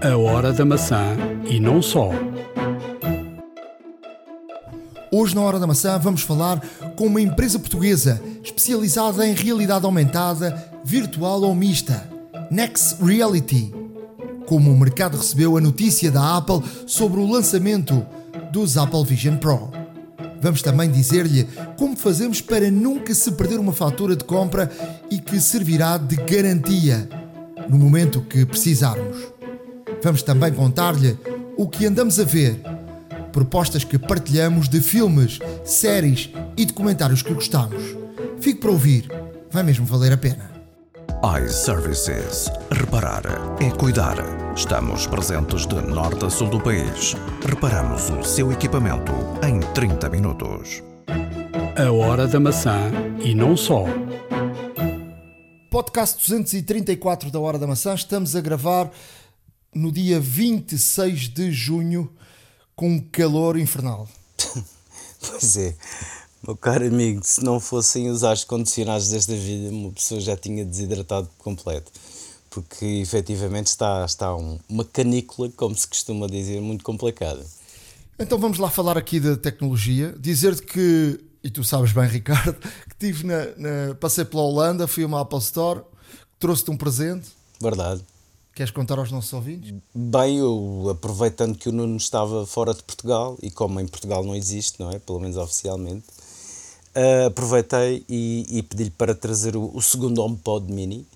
A Hora da Maçã e não só. Hoje, na Hora da Maçã, vamos falar com uma empresa portuguesa especializada em realidade aumentada, virtual ou mista, Next Reality. Como o mercado recebeu a notícia da Apple sobre o lançamento dos Apple Vision Pro. Vamos também dizer-lhe como fazemos para nunca se perder uma fatura de compra e que servirá de garantia no momento que precisarmos. Vamos também contar-lhe o que andamos a ver, propostas que partilhamos de filmes, séries e documentários que gostamos. Fique para ouvir, vai mesmo valer a pena. iServices. Reparar é cuidar. Estamos presentes de norte a sul do país. Reparamos o seu equipamento em 30 minutos. A Hora da Maçã e não só. Podcast 234 da Hora da Maçã. Estamos a gravar no dia 26 de junho com um calor infernal. Pois é, meu caro amigo, se não fossem os ares condicionados desta vida, uma pessoa já tinha desidratado por completo. Porque efetivamente está, está um- uma canícula, como se costuma dizer, muito complicada. Então vamos lá falar aqui da tecnologia. Dizer-te que, e tu sabes bem, Ricardo, que tive na, na- passei pela Holanda, fui a uma Apple Store, trouxe-te um presente. Verdade. Queres contar aos nossos ouvintes? Bem, eu aproveitando que o Nuno estava fora de Portugal, e como em Portugal não existe, não é? Pelo menos oficialmente, ah, aproveitei e, e pedi-lhe para trazer o, o segundo HomePod Mini,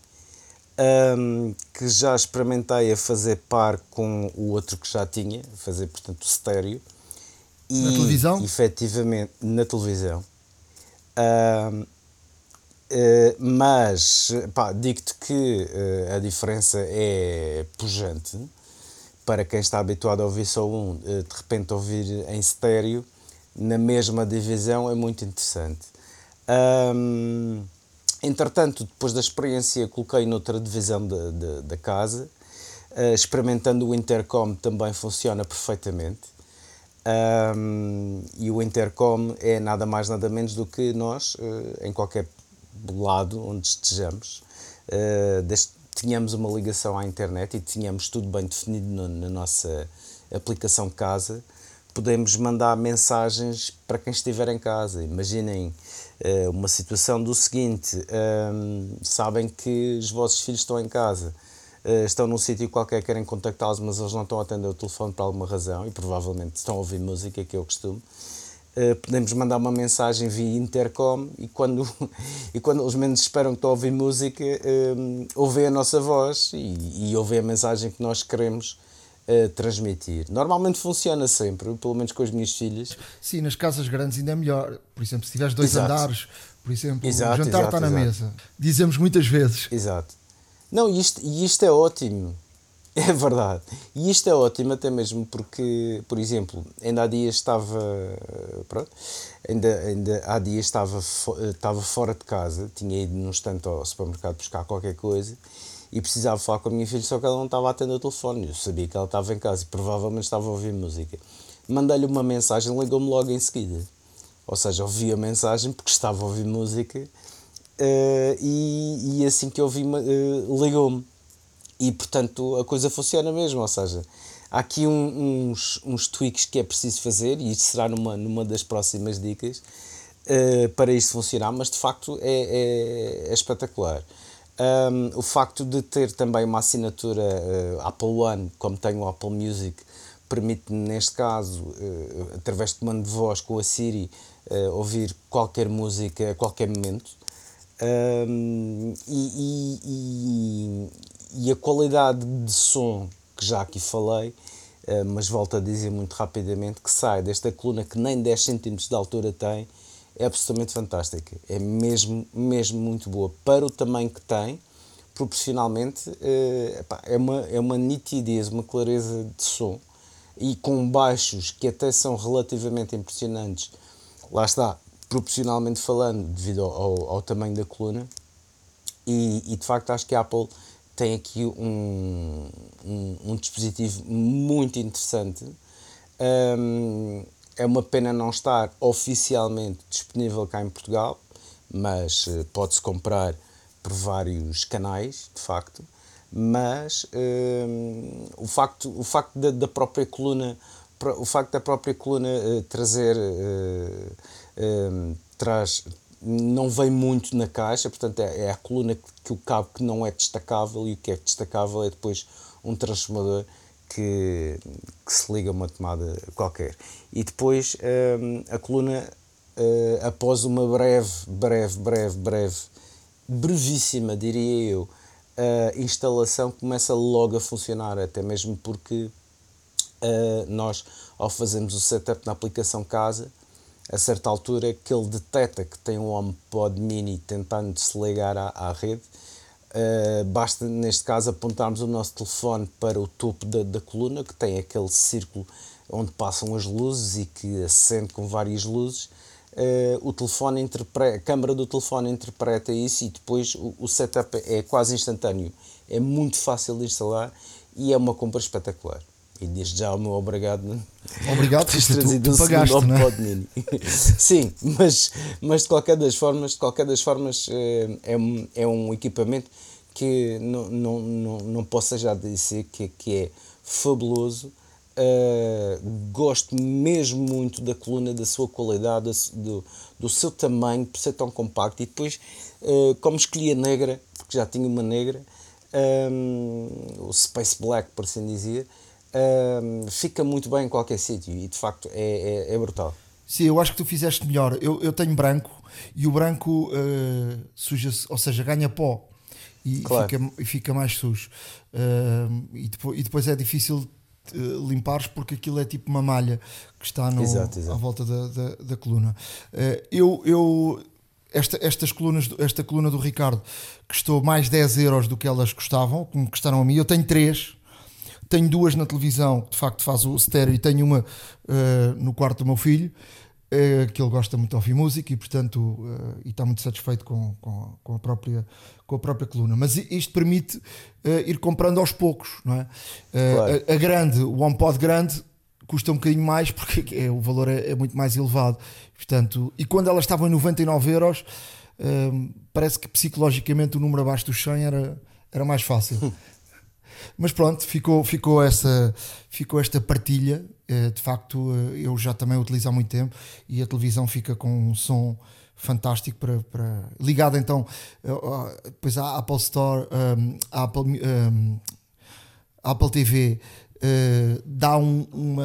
ahm, que já experimentei a fazer par com o outro que já tinha, a fazer, portanto, o estéreo. E, Na televisão? Efetivamente, na televisão. Ahm, eh, mas, digo-te que eh, a diferença é pujante. Para quem está habituado a ouvir só um, eh, de repente ouvir em estéreo, na mesma divisão, é muito interessante. Ahm, entretanto, depois da experiência, coloquei noutra divisão da, casa, experimentando o intercom também funciona perfeitamente. Um, e o intercom é nada mais nada menos do que nós, em qualquer lado onde estejamos, eh, desde que tenhamos uma ligação à internet e tenhamos tudo bem definido no- na nossa aplicação casa, podemos mandar mensagens para quem estiver em casa. Imaginem eh, uma situação do seguinte: um, sabem que os vossos filhos estão em casa. Uh, estão num sítio qualquer, querem contactá-los, mas eles não estão a atender o telefone por alguma razão e provavelmente estão a ouvir música, que é o costume. Uh, podemos mandar uma mensagem via intercom e quando, e quando eles menos esperam que estão a ouvir música, um, ouvem a nossa voz e, e ouvem a mensagem que nós queremos uh, transmitir. Normalmente funciona sempre, pelo menos com as minhas filhas. Sim, nas casas grandes ainda é melhor. Por exemplo, se tiveres dois Exato. andares, por exemplo, Exato, o jantar exato, está na mesa. Dizemos muitas vezes. Exato. Não, e isto, e isto é ótimo. É verdade. E isto é ótimo até mesmo porque, por exemplo, ainda há dias estava. Pronto, ainda, ainda há dias estava, estava fora de casa, tinha ido num instante ao supermercado buscar qualquer coisa e precisava falar com a minha filha, só que ela não estava a atender o telefone. Eu sabia que ela estava em casa e provavelmente estava a ouvir música. Mandei-lhe uma mensagem, ligou-me logo em seguida. Ou seja, ouvi a mensagem porque estava a ouvir música eh, e, e assim que ouvi, eh, ligou-me. E portanto a coisa funciona mesmo, ou seja, há aqui um- uns, uns tweaks que é preciso fazer e isto será numa, numa das próximas dicas eh, para isto funcionar, mas de facto é, é- é espetacular. Um, o facto de ter também uma assinatura eh, Apple One, como tem o Apple Music, permite-me, neste caso, eh, através de comando de voz com a Siri, ouvir qualquer música a qualquer momento. Um, e- e- e a qualidade de som que já aqui falei, eh, mas volto a dizer muito rapidamente, que sai desta coluna que nem 10 cm de altura tem, é absolutamente fantástica. É mesmo, mesmo muito boa. Para o tamanho que tem, proporcionalmente, eh, é, uma, é uma nitidez, uma clareza de som e com baixos que até são relativamente impressionantes. Lá está, proporcionalmente falando, devido ao, ao, ao tamanho da coluna. E, e, de facto acho que a Apple tem aqui um, um, um dispositivo muito interessante. Um, é uma pena não estar oficialmente disponível cá em Portugal, mas eh, pode-se comprar por vários canais, de facto. Mas hum, o facto, o facto da, da própria coluna o facto da própria coluna uh, trazer uh, uh, traz não vem muito na caixa, portanto é, é a coluna que, o cabo que não é destacável e o que é destacável é depois um transformador que, que se liga a uma tomada qualquer. E depois a coluna, após uma breve, breve, breve, breve, brevíssima, diria eu, a instalação começa logo a funcionar, até mesmo porque uh, nós, ao fazermos o setup na aplicação casa, a certa altura que ele detecta que tem um HomePod mini tentando se ligar à, à rede, uh, basta neste caso apontarmos o nosso telefone para o topo da, da coluna, que tem aquele círculo onde passam as luzes e que acende com várias luzes. Uh, o telefone interpreta, a câmara do telefone interpreta isso e depois o, o setup é quase instantâneo. É muito fácil de instalar e é uma compra espetacular. E desde já o meu obrigado. Obrigado por teres trazido tu, tu um pagaste, segundo ao Mini. Sim, mas, mas de qualquer das formas, de qualquer das formas eh, é, um, é um equipamento que não, não, não, não posso já dizer que, que é fabuloso. Uh, gosto mesmo muito da coluna, da sua qualidade, do, do seu tamanho, por ser tão compacto. E depois, uh, como escolhi a negra, porque já tinha uma negra, um, o Space Black, por assim dizer, um, fica muito bem em qualquer sítio e de facto é, é, é, brutal. Sim, eu acho que tu fizeste melhor. Eu, eu tenho branco e o branco uh, suja-se, ou seja, ganha pó e, claro. fica, fica mais sujo. Uh, e, depois, e depois é difícil uh, limpares porque aquilo é tipo uma malha que está no, exato, exato. à volta da, da, da coluna. Uh, eu, eu esta, estas colunas, esta coluna do Ricardo custou mais 10 euros do que elas custavam, como custaram a mim. Eu tenho três tenho duas na televisão, de facto faz o estéreo, e tenho uma uh, no quarto do meu filho, uh, que ele gosta muito de ouvir música e, portanto, uh, e está muito satisfeito com, com, com, a própria, com a própria coluna. Mas isto permite ir comprando aos poucos, não é? Claro. A, a, grande, o HomePod grande, custa um bocadinho mais porque é, o valor é, é, muito mais elevado. Portanto, e quando elas estavam em 99 euros, parece que psicologicamente o número abaixo dos 100 era, era mais fácil. Mas pronto, ficou, ficou, essa, ficou esta partilha. Eh, de facto, eh, eu já também utilizo há muito tempo e a televisão fica com um som fantástico para, para... ligado então eh, depois à Apple Store um, Apple, um, Apple TV dá um, uma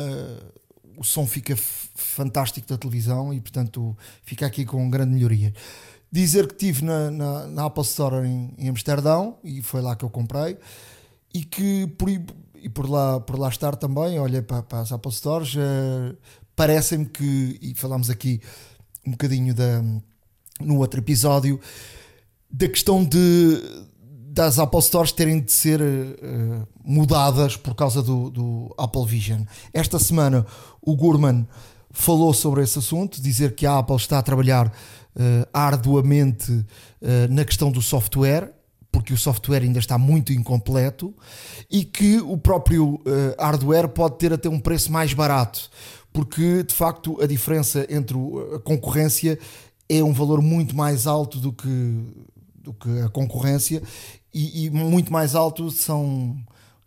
o som fica fantástico da televisão e portanto fica aqui com grande melhoria dizer que estive na, na, na, Apple Store em, em Amsterdão e foi lá que eu comprei e que por, e por, lá, por lá estar também, olha para, para as Apple Stores, uh, parecem-me que, e falámos aqui um bocadinho da, no outro episódio, da questão de das Apple Stores terem de ser uh, mudadas por causa do, do, Apple Vision. Esta semana o Gurman falou sobre esse assunto, dizer que a Apple está a trabalhar uh, arduamente uh, na questão do software porque o software ainda está muito incompleto e que o próprio uh, hardware pode ter até um preço mais barato, porque de facto a diferença entre a concorrência é um valor muito mais alto do que, do que a concorrência e, e muito mais alto são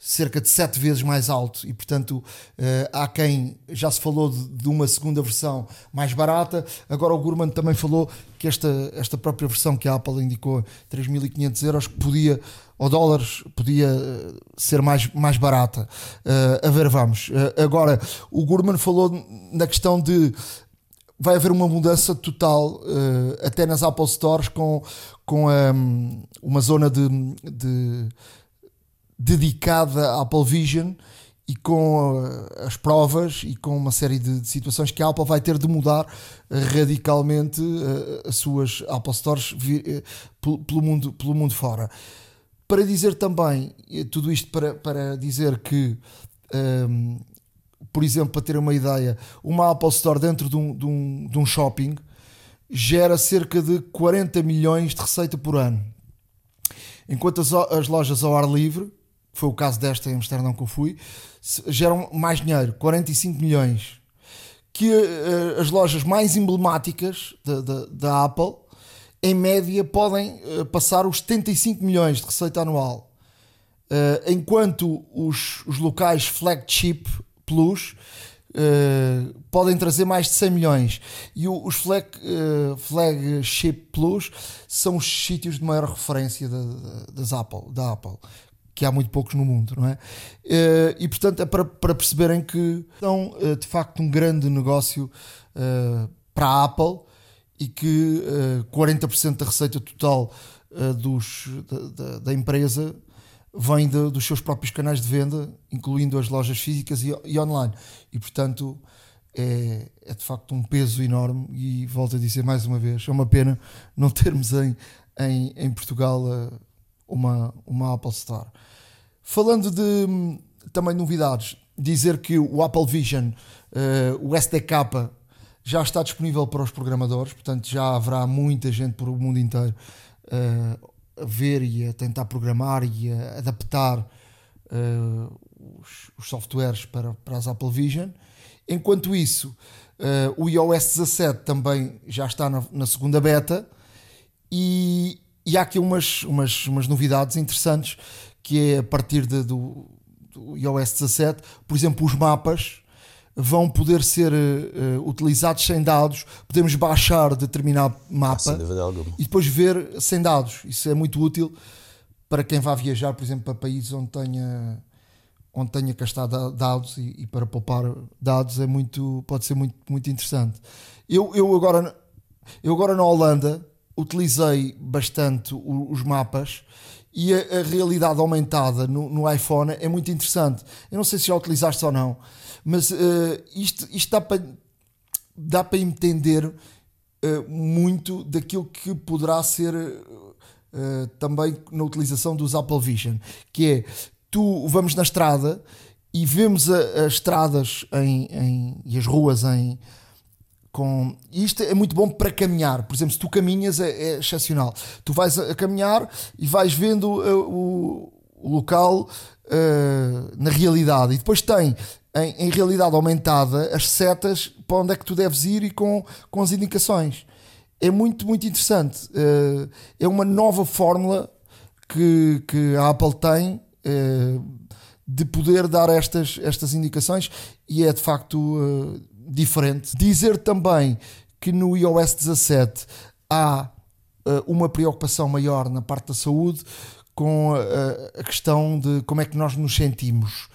cerca de sete vezes mais alto e portanto uh, há quem já se falou de, uma segunda versão mais barata. Agora o Gurman também falou que esta, esta própria versão que a Apple indicou 3.500 euros podia ou dólares podia eh, ser mais, mais barata. Uh, a ver vamos. Agora o Gurman falou na questão de vai haver uma mudança total até nas Apple Stores com, com um, uma zona de, de dedicada à Apple Vision e com uh, as provas e com uma série de, de, situações que a Apple vai ter de mudar uh, radicalmente uh, as suas Apple Stores pelo, mundo, pelo mundo fora. Para dizer também, tudo isto para, para dizer que, um, por exemplo, para ter uma ideia, uma Apple Store dentro de um, de um, de um shopping gera cerca de 40 milhões de receita por ano. Enquanto as, as lojas ao ar livre foi o caso desta em Amsterdão que eu fui, geram mais dinheiro, 45 milhões. Que uh, as lojas mais emblemáticas da, da, da Apple, em média, podem uh, passar os 75 milhões de receita anual. Uh, enquanto os, os locais flagship plus uh, podem trazer mais de 100 milhões e o, os flag, uh, flagship plus são os sítios de maior referência da, das Apple, da Apple que há muito poucos no mundo, não é? E portanto é para, para perceberem que são de facto um grande negócio para a Apple e que 40% da receita total dos, da, da, empresa vem de, dos seus próprios canais de venda, incluindo as lojas físicas e, e online. E portanto é, é, de facto um peso enorme. E volto a dizer mais uma vez: é uma pena não termos em, em, em Portugal uma, uma Apple Store. Falando de hum, também novidades, dizer que o Apple Vision, uh, o SDK, já está disponível para os programadores, portanto já haverá muita gente por o mundo inteiro uh, a ver e a tentar programar e a adaptar uh, os, os, softwares para, para as Apple Vision. Enquanto isso, uh, o iOS 17 também já está na, na segunda beta e, e, há aqui umas, umas, umas novidades interessantes que é a partir de, do, do iOS 17, por exemplo, os mapas vão poder ser uh, utilizados sem dados. Podemos baixar determinado mapa e depois ver sem dados. Isso é muito útil para quem vá viajar, por exemplo, para países onde tenha onde tenha que estar dados e, e, para poupar dados é muito pode ser muito muito interessante. Eu, eu agora eu agora na Holanda utilizei bastante os mapas e a, a realidade aumentada no, no, iPhone é muito interessante. Eu não sei se já utilizaste ou não, mas uh, isto, isto dá para dá para entender uh, muito daquilo que poderá ser uh, também na utilização dos Apple Vision, que é tu vamos na estrada e vemos as estradas em, em, e as ruas em com isto é muito bom para caminhar. Por exemplo, se tu caminhas é, é excepcional. Tu vais a, caminhar e vais vendo uh, o, o, local uh, na realidade. E depois tem em, em, realidade aumentada as setas para onde é que tu deves ir e com, com as indicações. É muito, muito interessante. Uh, é uma nova fórmula que, que a Apple tem de poder dar estas, estas indicações e é de facto diferente. Dizer também que no iOS 17 há uh, uma preocupação maior na parte da saúde com uh, a questão de como é que nós nos sentimos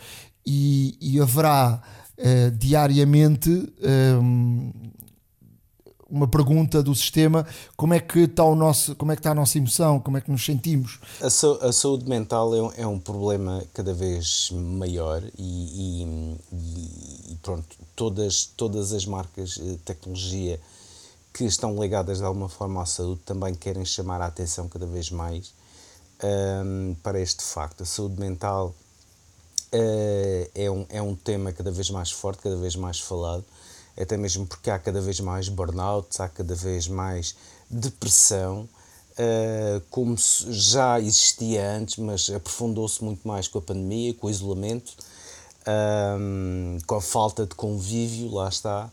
e, e haverá uh, diariamente um, uma pergunta do sistema como é que está o nosso como é que está a nossa emoção como é que nos sentimos? A, so, a saúde mental é um, é um, problema cada vez maior e, e, e, pronto todas todas as marcas tecnologia que estão ligadas de alguma forma à saúde também querem chamar a atenção cada vez mais um, para este facto. A saúde mental uh, é, um, é um tema cada vez mais forte cada vez mais falado até mesmo porque há cada vez mais burnouts, há cada vez mais depressão, uh, como já existia antes, mas aprofundou-se muito mais com a pandemia, com o isolamento, um, com a falta de convívio, lá está.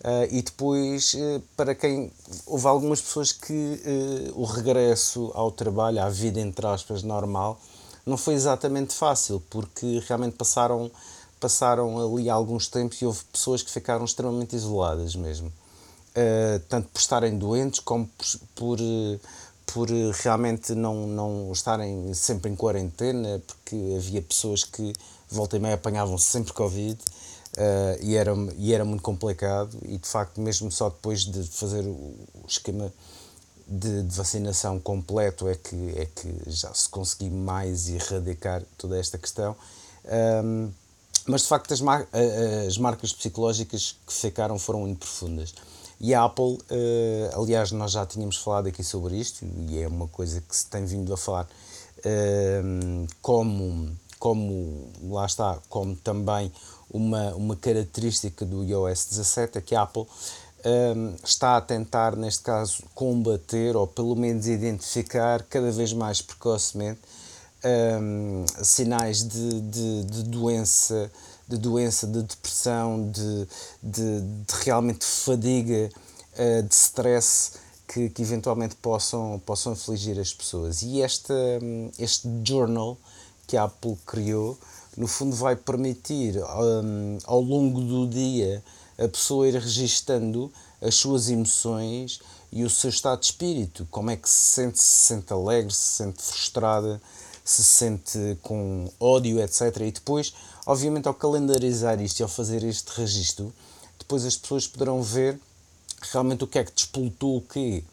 Uh, e depois, uh, para quem. Houve algumas pessoas que o regresso ao trabalho, à vida, entre aspas, normal, não foi exatamente fácil, porque realmente passaram passaram ali alguns tempos e houve pessoas que ficaram extremamente isoladas mesmo. Uh, tanto por estarem doentes como por, por, por, realmente não, não estarem sempre em quarentena, porque havia pessoas que volta e meia apanhavam sempre Covid uh, e, era, e era muito complicado e de facto mesmo só depois de fazer o esquema de, de, vacinação completo é que, é que já se conseguiu mais erradicar toda esta questão. Um, mas de facto as, mar as marcas psicológicas que ficaram foram muito profundas. E a Apple, uh, aliás, nós já tínhamos falado aqui sobre isto, e é uma coisa que se tem vindo a falar, uh, como, como, lá está, como também uma, uma característica do iOS 17, é que a Apple está a tentar, neste caso, combater, ou pelo menos identificar cada vez mais precocemente, um, sinais de, de, de, doença, de doença, de depressão, de, de, de realmente fadiga, uh, de stress que, que eventualmente possam, possam afligir as pessoas. E este, este journal que a Apple criou, no fundo vai permitir um, ao longo do dia a pessoa ir registando as suas emoções e o seu estado de espírito, como é que se sente, se sente alegre, se sente frustrada, se sente com ódio, etc. E depois, obviamente, ao calendarizar isto e ao fazer este registro, depois as pessoas poderão ver realmente o que é que despoltou o quê.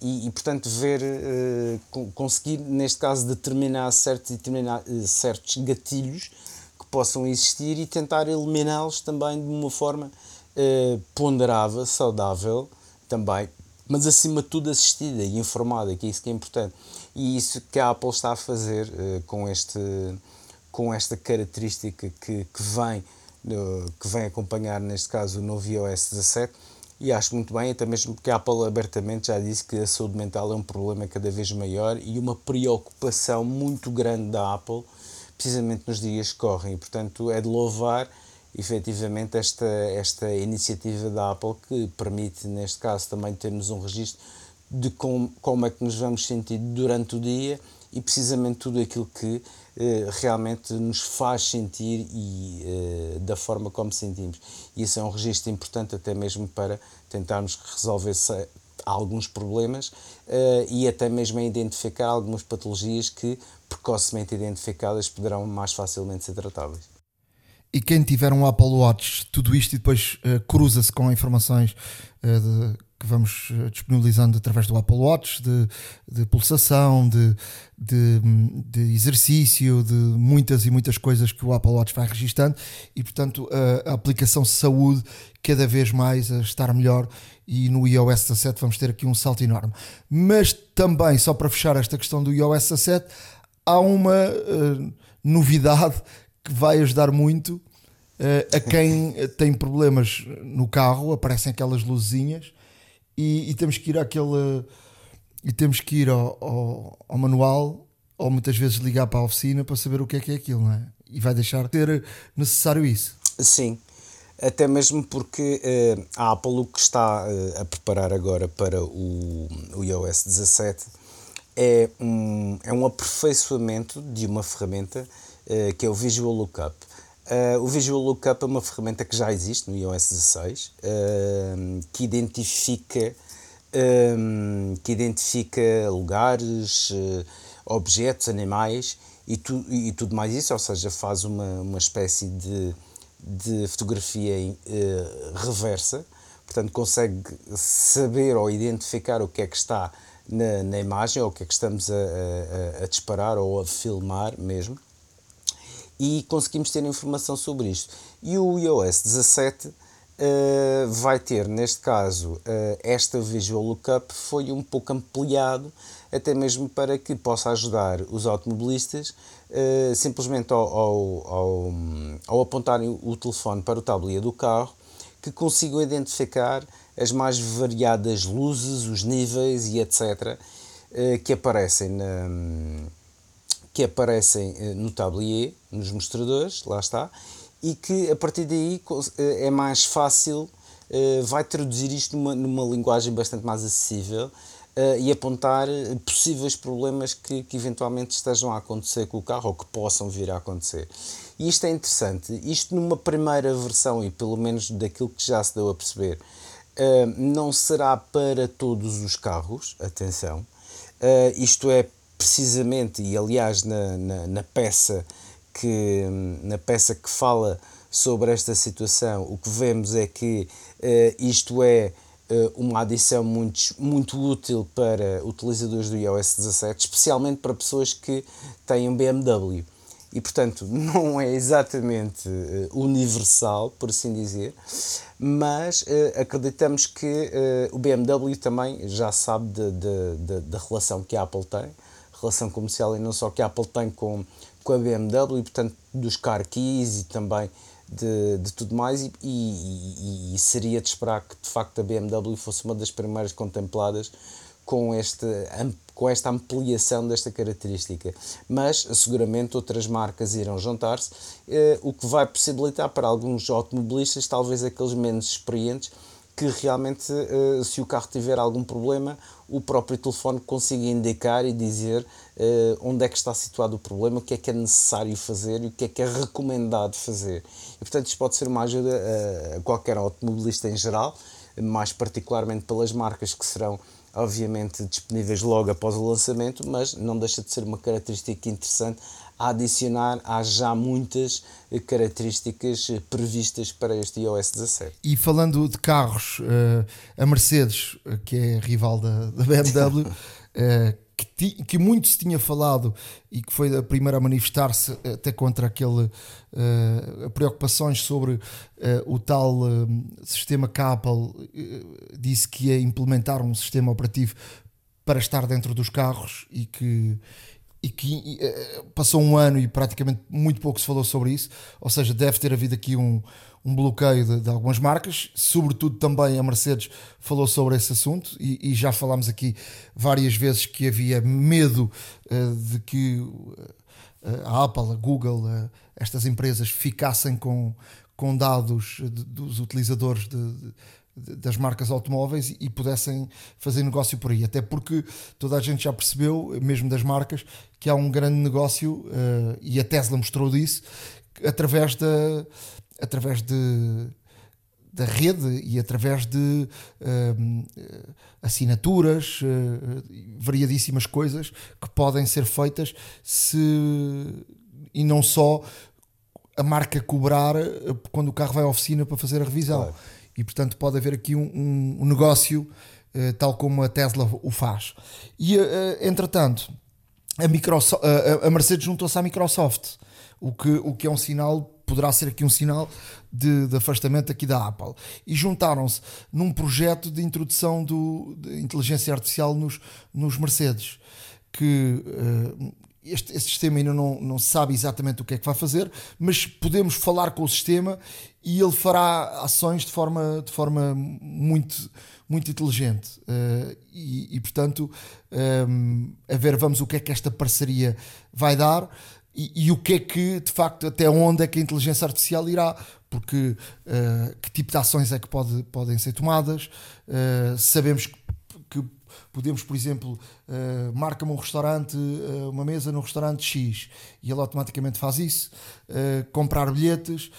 E, e portanto, ver, uh, conseguir, neste caso, determinar certos, determinar, uh, certos gatilhos que possam existir e tentar eliminá-los também de uma forma uh, ponderável, saudável também, mas acima de tudo assistida e informada, que é isso que é importante. E isso que a Apple está a fazer uh, com, este, com esta característica que, que, vem, uh, que vem acompanhar, neste caso, o novo iOS 17. E acho muito bem, até mesmo porque a Apple abertamente já disse que a saúde mental é um problema cada vez maior e uma preocupação muito grande da Apple, precisamente nos dias que correm. E, portanto, é de louvar efetivamente esta, esta iniciativa da Apple que permite, neste caso, também termos um registro de com, como é que nos vamos sentir durante o dia e precisamente tudo aquilo que eh, realmente nos faz sentir e eh, da forma como sentimos. E isso é um registro importante até mesmo para tentarmos resolver alguns problemas eh, e até mesmo identificar algumas patologias que precocemente identificadas poderão mais facilmente ser tratáveis e quem tiver um Apple Watch, tudo isto e depois uh, cruza-se com informações uh, de, que vamos uh, disponibilizando através do Apple Watch, de, de pulsação, de, de, de, exercício, de muitas e muitas coisas que o Apple Watch vai registando e, portanto, a aplicação saúde cada vez mais a estar melhor e no iOS 17 vamos ter aqui um salto enorme. Mas também, só para fechar esta questão do iOS 17, há uma novidade que vai ajudar muito uh, a quem tem problemas no carro, aparecem aquelas luzinhas e, e, temos que ir àquele e temos que ir ao, ao, ao, manual ou muitas vezes ligar para a oficina para saber o que é que é aquilo, não é? E vai deixar de ter necessário isso. Sim, até mesmo porque uh, a Apple o que está uh, a preparar agora para o, o iOS 17 é um, é um aperfeiçoamento de uma ferramenta eh, que é o Visual Lookup. Uh, o Visual Lookup é uma ferramenta que já existe no iOS 16, uh, que identifica um, que identifica lugares, uh, objetos, animais e, tu, e tudo mais isso, ou seja, faz uma, uma espécie de, de fotografia em, reversa, portanto consegue saber ou identificar o que é que está na, na imagem ou o que é que estamos a, a, a disparar ou a filmar mesmo e conseguimos ter informação sobre isto. E o iOS 17 uh, vai ter, neste caso, uh, esta Visual Lookup foi um pouco ampliado, até mesmo para que possa ajudar os automobilistas uh, simplesmente ao, ao, ao, ao, apontarem o telefone para o tabuleiro do carro, que consigam identificar as mais variadas luzes, os níveis e etc. que aparecem na que aparecem eh, no tablier, nos mostradores, lá está, e que a partir daí eh, é mais fácil, eh, vai traduzir isto numa, numa linguagem bastante mais acessível e apontar possíveis problemas que, que eventualmente estejam a acontecer com o carro ou que possam vir a acontecer. E isto é interessante. Isto numa primeira versão, e pelo menos daquilo que já se deu a perceber, não será para todos os carros, atenção. isto é precisamente, e aliás na, na, na, peça que, na peça que fala sobre esta situação, o que vemos é que uh, isto é uh, uma adição muito, muito útil para utilizadores do iOS 17, especialmente para pessoas que têm um BMW. E, portanto, não é exatamente uh, universal, por assim dizer, mas acreditamos que o BMW também já sabe da relação que a Apple tem relação comercial e não só que a Apple tem com, com a BMW e, portanto, dos car keys e também de, de tudo mais e, e, e, seria de esperar que, de facto, a BMW fosse uma das primeiras contempladas com, este, com esta ampliação desta característica. Mas, seguramente, outras marcas irão juntar-se, eh, o que vai possibilitar para alguns automobilistas, talvez aqueles menos experientes, que realmente, uh, se o carro tiver algum problema, o próprio telefone consiga indicar e dizer uh, onde é que está situado o problema, o que é que é necessário fazer e o que é que é recomendado fazer. E, portanto, isto pode ser uma ajuda a qualquer automobilista em geral, mais particularmente pelas marcas que serão obviamente disponíveis logo após o lançamento, mas não deixa de ser uma característica interessante a adicionar há já muitas características previstas para este iOS 17. E falando de carros, eh, a Mercedes, eh, que é rival da, BMW, eh, que, ti, que, muito se tinha falado e que foi a primeira a manifestar-se até contra aquele uh, preocupações sobre uh, o tal uh, sistema que a Apple disse que ia implementar um sistema operativo para estar dentro dos carros e que e que passou um ano e praticamente muito pouco se falou sobre isso, ou seja, deve ter havido aqui um, um bloqueio de, de, algumas marcas, sobretudo também a Mercedes falou sobre esse assunto e, e já falámos aqui várias vezes que havia medo uh, de que uh, a Apple, a Google, estas empresas ficassem com, com dados de, dos utilizadores de, das marcas automóveis e pudessem fazer negócio por aí. Até porque toda a gente já percebeu, mesmo das marcas, que há um grande negócio, e a Tesla mostrou disso, através da através de, da rede e através de uh, assinaturas, uh, variadíssimas coisas que podem ser feitas se e não só a marca cobrar eh, quando o carro vai à oficina para fazer a revisão. Claro. E portanto pode haver aqui um, um, um negócio uh, tal como a Tesla o faz. E entretanto, a, Microsoft, a Mercedes juntou-se à Microsoft, o que, o que é um sinal poderá ser aqui um sinal de, de afastamento aqui da Apple. E juntaram-se num projeto de introdução do, de inteligência artificial nos, nos Mercedes, que uh, este, este, sistema ainda não, não sabe exatamente o que é que vai fazer, mas podemos falar com o sistema e ele fará ações de forma, de forma muito, muito inteligente. Uh, e, e, portanto, um, eh, a ver, vamos o que é que esta parceria vai dar e, e, o que é que, de facto, até onde é que a inteligência artificial irá, porque uh, que tipo de ações é que pode, podem ser tomadas, uh, sabemos que, que, podemos, por exemplo, uh, marca-me um restaurante, uh, uma mesa no restaurante X, e ele automaticamente faz isso, comprar bilhetes,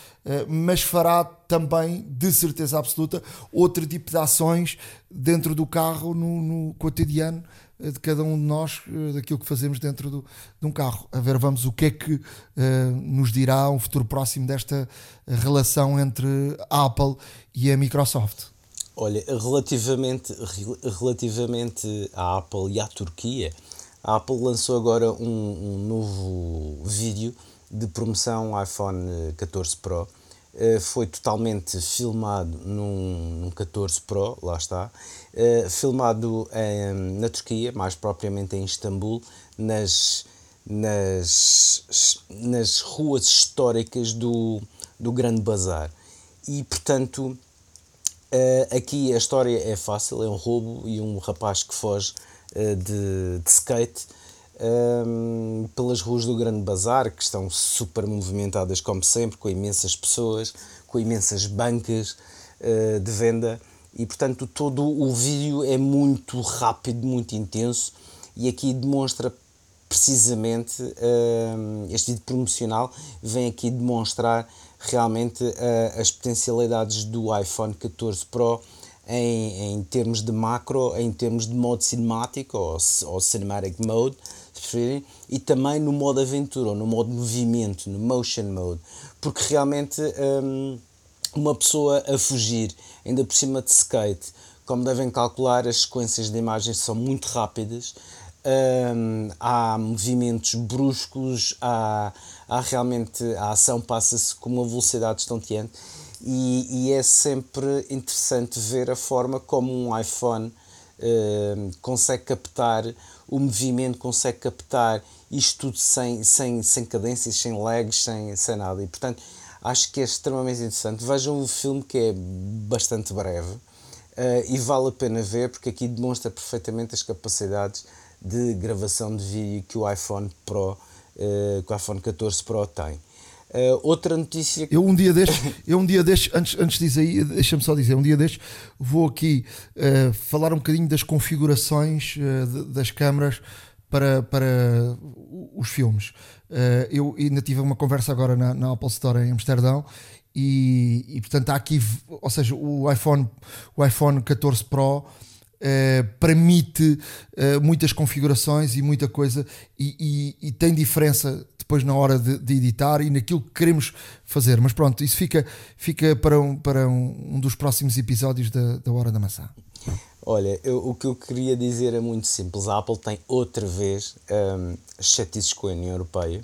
mas fará também, de certeza absoluta, outro tipo de ações dentro do carro no, no cotidiano, de cada um de nós, daquilo que fazemos dentro do, de um carro. A ver, vamos o que é que uh, nos dirá um futuro próximo desta relação entre a Apple e a Microsoft. Olha, relativamente, relativamente à Apple e à Turquia, a Apple lançou agora um, um novo vídeo de promoção iPhone 14 Pro eh, foi totalmente filmado num, num 14 Pro, lá está, uh, filmado em, na Turquia, mais propriamente em Istambul, nas, nas, nas ruas históricas do, do Grande Bazar. E portanto, uh, aqui a história é fácil: é um roubo e um rapaz que foge de, de skate um, pelas ruas do Grande Bazar, que estão super movimentadas como sempre, com imensas pessoas, com imensas bancas uh, de venda. E portanto todo o vídeo é muito rápido, muito intenso. E aqui demonstra precisamente uh, este vídeo promocional vem aqui demonstrar realmente uh, as potencialidades do iPhone 14 Pro em, em termos de macro, em termos de modo cinemático ou, ou cinematic mode, se preferirem, e também no modo aventura no modo movimento, no motion mode, porque realmente um, uma pessoa a fugir, ainda por cima de skate, como devem calcular, as sequências de imagens são muito rápidas. Um, há movimentos bruscos, há, há realmente a ação passa-se com uma velocidade estonteante e, e, é sempre interessante ver a forma como um iPhone uh, consegue captar o movimento, consegue captar isto tudo sem, sem, sem cadências, sem lags, sem, sem nada. E portanto acho que é extremamente interessante. Vejam o filme que é bastante breve uh, e vale a pena ver porque aqui demonstra perfeitamente as capacidades de gravação de vídeo que o iPhone Pro, que o iPhone 14 Pro tem. Uh, outra notícia. Eu um dia destes, eu um dia destes antes, antes disso aí, deixa-me só dizer, um dia destes vou aqui uh, falar um bocadinho das configurações uh, de, das câmaras para, para os filmes. eu ainda tive uma conversa agora na, na Apple Store em Amsterdão e, e, portanto há aqui, ou seja, o iPhone, o iPhone 14 Pro Uh, permite uh, muitas configurações e muita coisa e, e, e, tem diferença depois na hora de, de, editar e naquilo que queremos fazer. Mas pronto, isso fica, fica para, um, para um, um dos próximos episódios da, da Hora da Maçã. Olha, eu, o que eu queria dizer é muito simples. A Apple tem outra vez um, chatices com a União Europeia.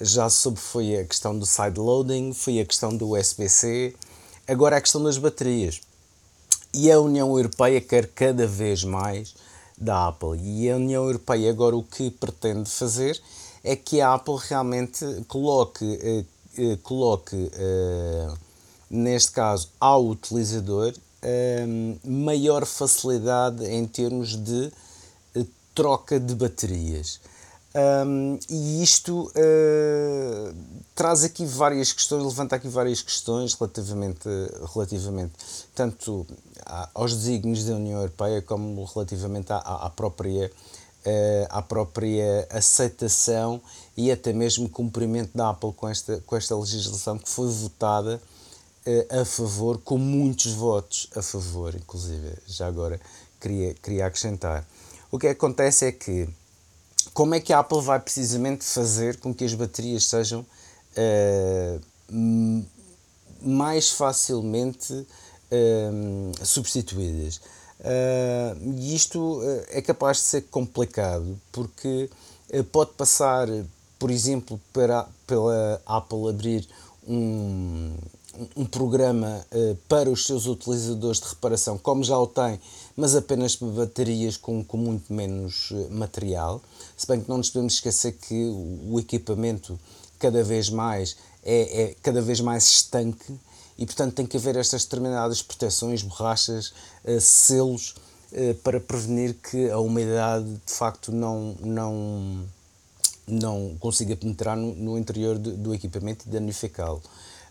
Já soube foi a questão do sideloading, foi a questão do USB-C, agora a questão das baterias e a União Europeia quer cada vez mais da Apple. E a União Europeia agora o que pretende fazer é que a Apple realmente coloque, eh, eh, coloque eh, neste caso, ao utilizador maior facilidade em termos de troca de baterias. Um, e isto uh, traz aqui várias questões, levanta aqui várias questões relativamente, relativamente tanto aos desígnios da União Europeia como relativamente à, à própria uh, à própria aceitação e até mesmo cumprimento da Apple com esta, com esta legislação que foi votada uh, a favor, com muitos votos a favor, inclusive, já agora queria, queria acrescentar. O que acontece é que como é que a Apple vai precisamente fazer com que as baterias sejam uh, mais facilmente uh, substituídas? Uh, e isto é capaz de ser complicado porque pode passar, por exemplo, para, pela Apple abrir um, um programa uh, para os seus utilizadores de reparação, como já o tem, mas apenas para baterias com, com muito menos material. Se bem que não nos podemos esquecer que o, equipamento cada vez mais é, é, cada vez mais estanque e, portanto, tem que haver estas determinadas proteções, borrachas, uh, selos, para prevenir que a umidade de facto não, não, não consiga penetrar no, no interior do, do equipamento e danificá-lo.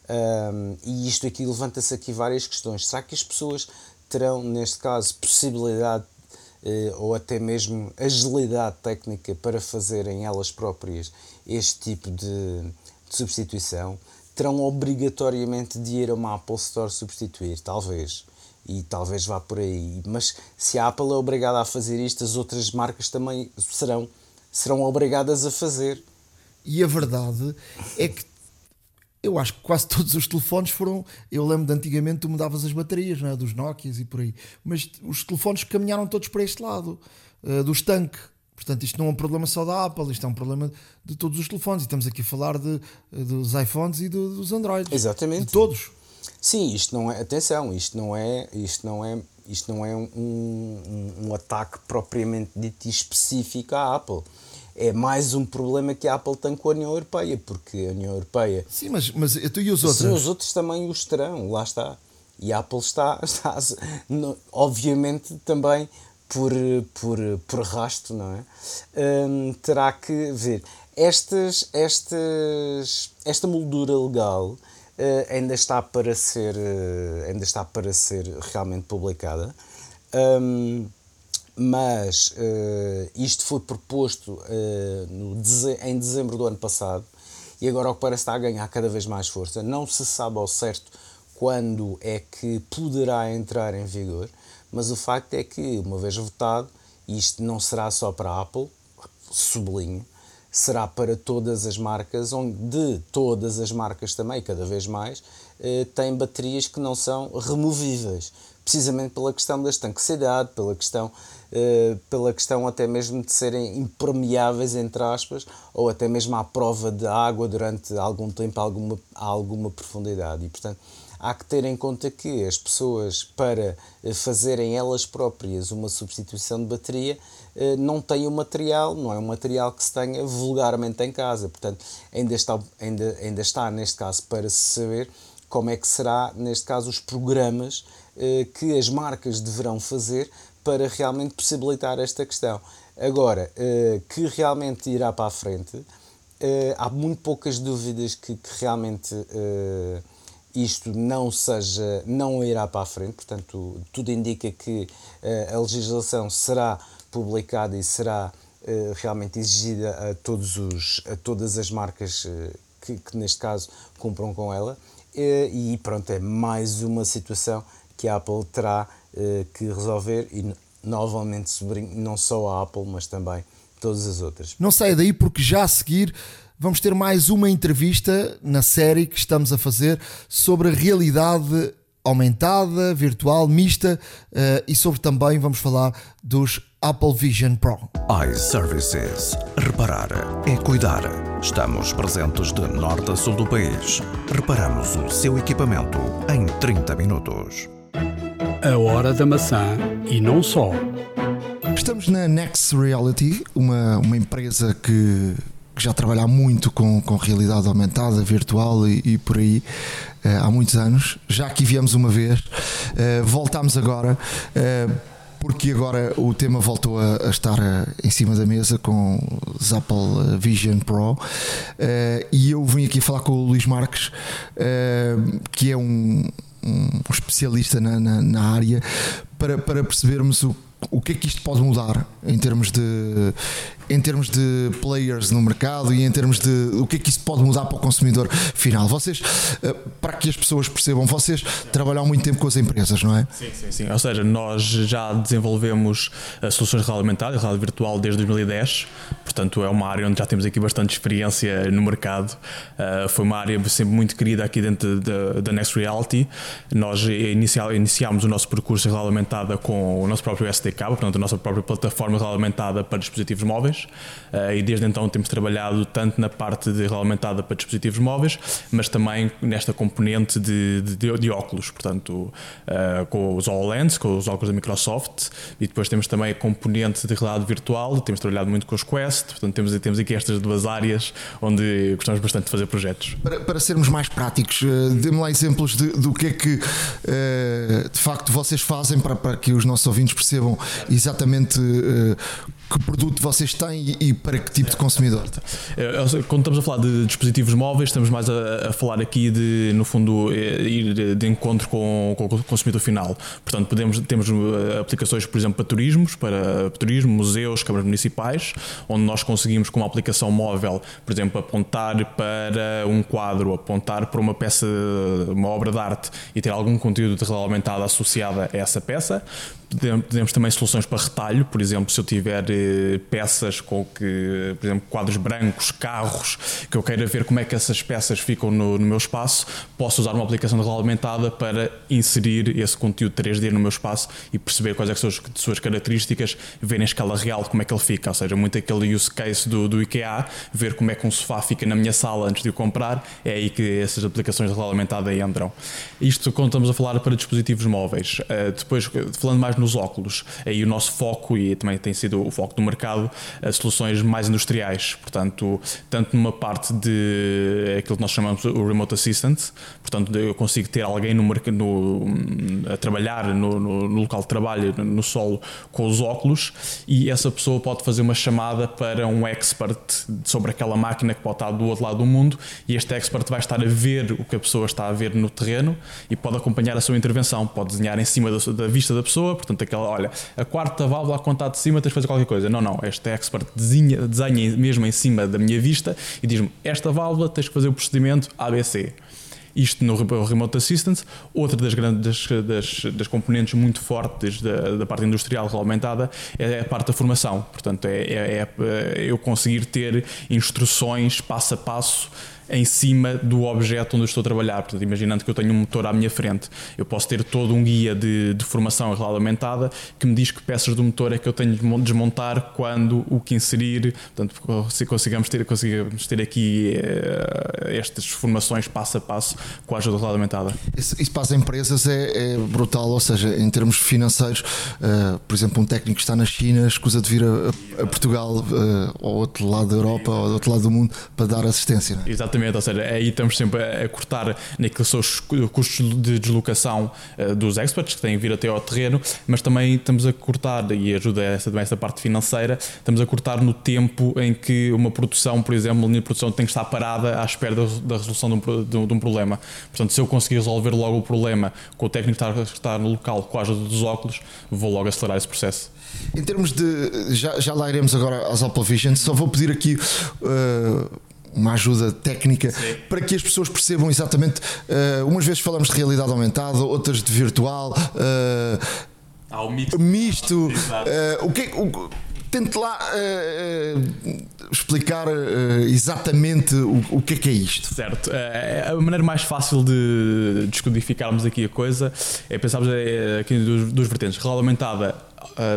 Um, e isto aqui levanta-se aqui várias questões. Será que as pessoas terão, neste caso, possibilidade eh, ou até mesmo agilidade técnica para fazerem elas próprias este tipo de, de, substituição? Terão obrigatoriamente de ir a uma Apple Store substituir? Talvez. E talvez vá por aí. Mas se a Apple é obrigada a fazer isto, as outras marcas também serão, serão obrigadas a fazer. E a verdade é que eu acho que quase todos os telefones foram. Eu lembro de antigamente tu mudavas as baterias, é? dos Nokias e por aí. Mas os telefones caminharam todos para este lado, uh, do estanque. Portanto, isto não é um problema só da Apple, isto é um problema de todos os telefones. E estamos aqui a falar de, eh, dos iPhones e do, dos Androids. Exatamente. De todos. Sim, isto não é. Atenção, isto não é. Isto não é, isto não é um, um, um ataque propriamente dito específico à Apple é mais um problema que a Apple tem com a União Europeia, porque a União Europeia. Sim, mas, mas tu e os outros? Sim, os outros também os terão, lá está. E a Apple está, está obviamente, também por, por, por rasto, não é? Hum, terá que ver. Estas, estas, esta moldura legal uh, ainda está para ser uh, ainda está para ser realmente publicada. Um, mas uh, isto foi proposto uh, no, em dezembro do ano passado e agora o que parece está a ganhar cada vez mais força. Não se sabe ao certo quando é que poderá entrar em vigor, mas o facto é que, uma vez votado, isto não será só para a Apple, sublinho, será para todas as marcas, onde todas as marcas também, cada vez mais, eh, têm baterias que não são removíveis precisamente pela questão da estanquecidade, pela questão, pela questão até mesmo de serem impermeáveis, entre aspas, ou até mesmo à prova de água durante algum tempo, a alguma, a alguma profundidade. E, portanto, há que ter em conta que as pessoas, para eh, fazerem elas próprias uma substituição de bateria, eh, não têm o material, não é um material que se tenha vulgarmente em casa. Portanto, ainda está, ainda, ainda está neste caso, para se saber como é que será, neste caso, os programas eh, que as marcas deverão fazer para realmente possibilitar esta questão. Agora, eh, que realmente irá para a frente, há muito poucas dúvidas que, que realmente isto não seja, não irá para a frente, portanto, tudo indica que a legislação será publicada e será realmente exigida a, todos os, a todas as marcas que, que neste caso compram com ela e pronto, é mais uma situação que a Apple terá que resolver e novamente não só a Apple, mas também todas as outras. Não saia daí porque já a seguir vamos ter mais uma entrevista na série que estamos a fazer sobre a realidade aumentada, virtual, mista uh, e sobre também vamos falar dos Apple Vision Pro. iServices. Reparar é cuidar. Estamos presentes de norte a sul do país. Reparamos o seu equipamento em 30 minutos. A hora da maçã e não só. Estamos na Next Reality, uma, uma empresa que, que já trabalha muito com, com realidade aumentada, virtual e, e por aí uh, há muitos anos. Já aqui viemos uma vez, uh, voltámos agora. Uh, porque agora o tema voltou a, a estar em cima da mesa com os Apple Vision Pro e eu vim aqui falar com o Luís Marques, que é um, um especialista na, na, na área, para, para percebermos o o que é que isto pode mudar em termos de em termos de players no mercado e em termos de o que é que isso pode mudar para o consumidor final. Vocês, eh, para que as pessoas percebam, vocês trabalham muito tempo com as empresas, não é? Sim, sim, sim. Ou seja, nós já desenvolvemos eh, soluções de realidade aumentada realidade virtual desde 2010, portanto é uma área onde já temos aqui bastante experiência no mercado. Uh, foi uma área sempre muito querida aqui dentro da, da Next Reality. Nós iniciámos o nosso percurso de realidade aumentada com o nosso próprio SDK, portanto a nossa própria plataforma de realidade aumentada para dispositivos móveis móveis uh, e desde então temos trabalhado tanto na parte de regulamentada para dispositivos móveis, mas também nesta componente de, de, de óculos, portanto, uh, com os HoloLens, com os óculos da Microsoft, e depois temos também a componente de realidade virtual, temos trabalhado muito com os Quest, portanto, temos, temos aqui estas duas áreas onde gostamos bastante de fazer projetos. Para, para sermos mais práticos, uh, dê-me lá exemplos de, do que é que de facto vocês fazem para, para que os nossos ouvintes percebam exatamente que produto vocês têm e, para que tipo de consumidor? Quando estamos a falar de dispositivos móveis, estamos mais a, a falar aqui de, no fundo, eh, ir de encontro com, com, o consumidor final. Portanto, podemos, temos eh, aplicações, por exemplo, para turismos, para turismo, museus, câmaras municipais, onde nós conseguimos, com uma aplicação móvel, por exemplo, apontar para um quadro, apontar para uma peça, uma obra de arte e ter algum conteúdo aumentada associada a essa peça. Temos também soluções para retalho, por exemplo, se eu tiver peças com que, por exemplo, quadros brancos, carros, que eu queira ver como é que essas peças ficam no, no meu espaço, posso usar uma aplicação de realidade aumentada para inserir esse conteúdo 3D no meu espaço e perceber quais é são as suas características, ver em escala real como é que ele fica, ou seja, muito aquele use case do, do IKEA, ver como é que um sofá fica na minha sala antes de o comprar, é aí que essas aplicações de realidade aumentada entram. Isto quando estamos a falar para dispositivos móveis. Uh, depois, falando mais nos óculos, aí o nosso foco, e também tem sido o foco do mercado, as soluções mais industriais, portanto, tanto numa parte de aquilo que nós chamamos o Remote Assistant, portanto, eu consigo ter alguém no, no a trabalhar no, no, no, local de trabalho, no solo, com os óculos, e essa pessoa pode fazer uma chamada para um expert sobre aquela máquina que pode estar do outro lado do mundo, e este expert vai estar a ver o que a pessoa está a ver no terreno e pode acompanhar a sua intervenção, pode desenhar em cima da, da vista da pessoa, portanto, aquela, olha, a quarta válvula a contar de cima tens de fazer qualquer coisa. Não, não, este expert desenha, desenha mesmo em cima da minha vista e diz-me, esta válvula tens que fazer o procedimento ABC. Isto no Remote Assistance. Outra das, grandes, das, das componentes muito fortes da, da, parte industrial regulamentada é a parte da formação. Portanto, é, é, é eu conseguir ter instruções passo a passo em cima do objeto onde eu estou a trabalhar. Portanto, imaginando que eu tenho um motor à minha frente, eu posso ter todo um guia de, de formação regulamentada que me diz que peças do motor é que eu tenho de desmontar quando o que inserir. Portanto, se consigamos ter, consigamos ter aqui uh, estas formações passo a passo com a ajuda regulamentada. Isso, isso para as empresas é, é, brutal, ou seja, em termos financeiros, uh, por exemplo, um técnico que está na China escusa de vir a, a Portugal uh, ao outro lado da Europa ou ao outro lado do mundo para dar assistência. Não é? Exatamente, ou seja, aí estamos sempre a, cortar naqueles os custos de deslocação uh, dos experts que têm que vir até ao terreno, mas também estamos a cortar, e ajuda essa, essa parte financeira, estamos a cortar no tempo em que uma produção, por exemplo, uma linha de produção tem que estar parada à espera da, resolução de um, de, de um, problema. Portanto, se eu conseguir resolver logo o problema com o técnico estar, estar no local com a ajuda dos óculos, vou logo acelerar esse processo. Em termos de. Já, já lá iremos agora às Apple Vision, só vou pedir aqui. Uh, uma ajuda técnica Sim. para que as pessoas percebam exatamente. Uh, umas vezes falamos de realidade aumentada, outras de virtual. Uh, ah, o misto. misto uh, o que, o, tente lá explicar exatamente o, o, que é que é isto. Certo. a maneira mais fácil de descodificarmos aqui a coisa é pensarmos aqui dos, dos vertentes. Realidade aumentada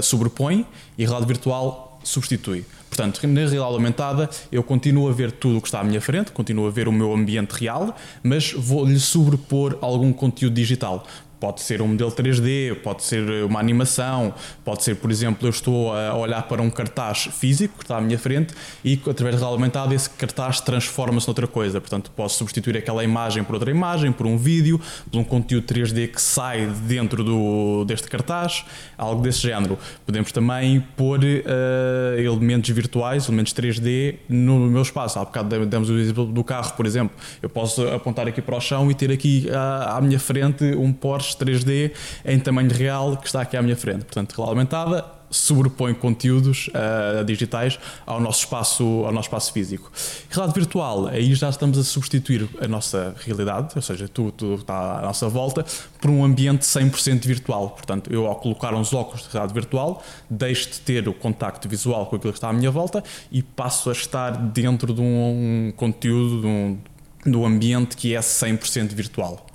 sobrepõe e realidade virtual substitui. Portanto, na realidade aumentada, eu continuo a ver tudo o que está à minha frente, continuo a ver o meu ambiente real, mas vou-lhe sobrepor algum conteúdo digital. Pode ser um modelo 3D, pode ser uma animação, pode ser, por exemplo, eu estou a olhar para um cartaz físico que está à minha frente e, através realidade aumentada, esse cartaz transforma-se noutra coisa. Portanto, posso substituir aquela imagem por outra imagem, por um vídeo, por um conteúdo 3D que sai dentro do, deste cartaz, algo desse género. Podemos também pôr uh, elementos virtuais, elementos 3D no meu espaço. Há bocado demos o exemplo do carro, por exemplo. Eu posso apontar aqui para o chão e ter aqui à, à minha frente um Porsche 3D em tamanho real que está aqui à minha frente. Portanto, realidade aumentada sobrepõe conteúdos uh, digitais ao nosso espaço ao nosso espaço físico. Realidade virtual, aí já estamos a substituir a nossa realidade, ou seja, tudo, tudo está à nossa volta, por um ambiente 100% virtual. Portanto, eu ao colocar uns óculos de realidade virtual, deixo de ter o contacto visual com aquilo que está à minha volta e passo a estar dentro de um, um conteúdo, de um, um ambiente que é 100% virtual.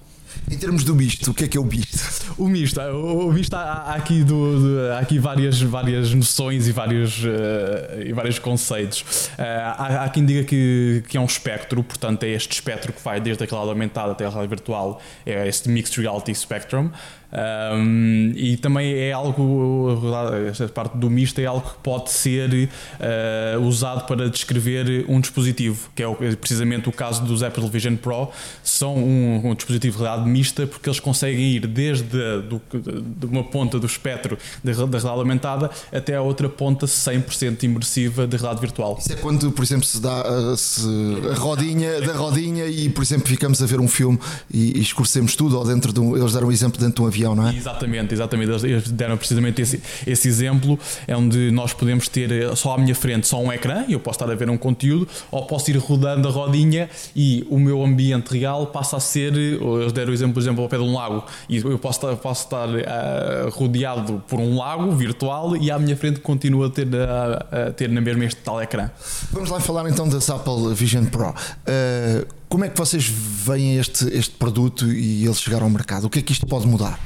Em termos do misto, o que é que é o misto? O misto, o, misto há, há aqui, do, de, há aqui várias, várias noções e vários, uh, e vários conceitos. Uh, há, há, quem diga que, que é um espectro, portanto é este espectro que vai desde a realidade aumentada até a realidade virtual, é este Mixed Reality Spectrum. Um, e também é algo, esta parte do misto é algo que pode ser uh, usado para descrever um dispositivo, que é precisamente o caso dos Apple Vision Pro. São um, um dispositivo de realidade mista porque eles conseguem ir desde do, de uma ponta do espectro da, da realidade aumentada até a outra ponta 100% imersiva da realidade virtual. Isso é quando, por exemplo, se dá uh, se a rodinha da rodinha e, por exemplo, ficamos a ver um filme e, e escurecemos tudo, ou dentro de um, eles deram um exemplo dentro de um avião não é? Exatamente, exatamente. Eles deram precisamente esse, esse exemplo, é onde nós podemos ter eh, só à minha frente só um ecrã e eu posso estar a ver um conteúdo, ou posso ir rodando a rodinha e o meu ambiente real passa a ser. Eh, eles deram o exemplo, por exemplo, ao pé de um lago e eu posso estar, posso estar uh, rodeado por um lago virtual e à minha frente continuo a ter, a, a ter na mesma este tal ecrã. Vamos lá falar então das Apple Vision Pro. Uh, como é que vocês veem este, este produto e ele chegar ao mercado? O que é que isto pode mudar?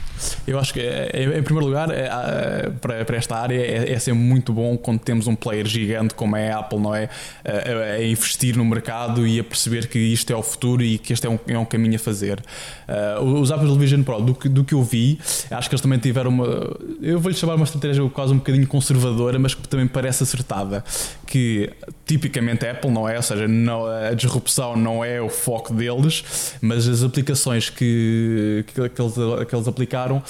Eu acho que, em primeiro lugar, é, é, para, para esta área é, é sempre muito bom quando temos um player gigante como é a Apple, não é? A, investir no mercado e a perceber que isto é o futuro e que este é um, é um caminho a fazer. Os Apple Vision Pro, do que, do que eu vi, acho que eles também tiveram uma. Eu vou-lhe chamar uma estratégia quase um bocadinho conservadora, mas que também parece acertada. Que tipicamente Apple, não é? Ou seja, não, a disrupção não é o foco deles, mas as aplicações que, que, que, eles, que eles aplicaram apresentaram,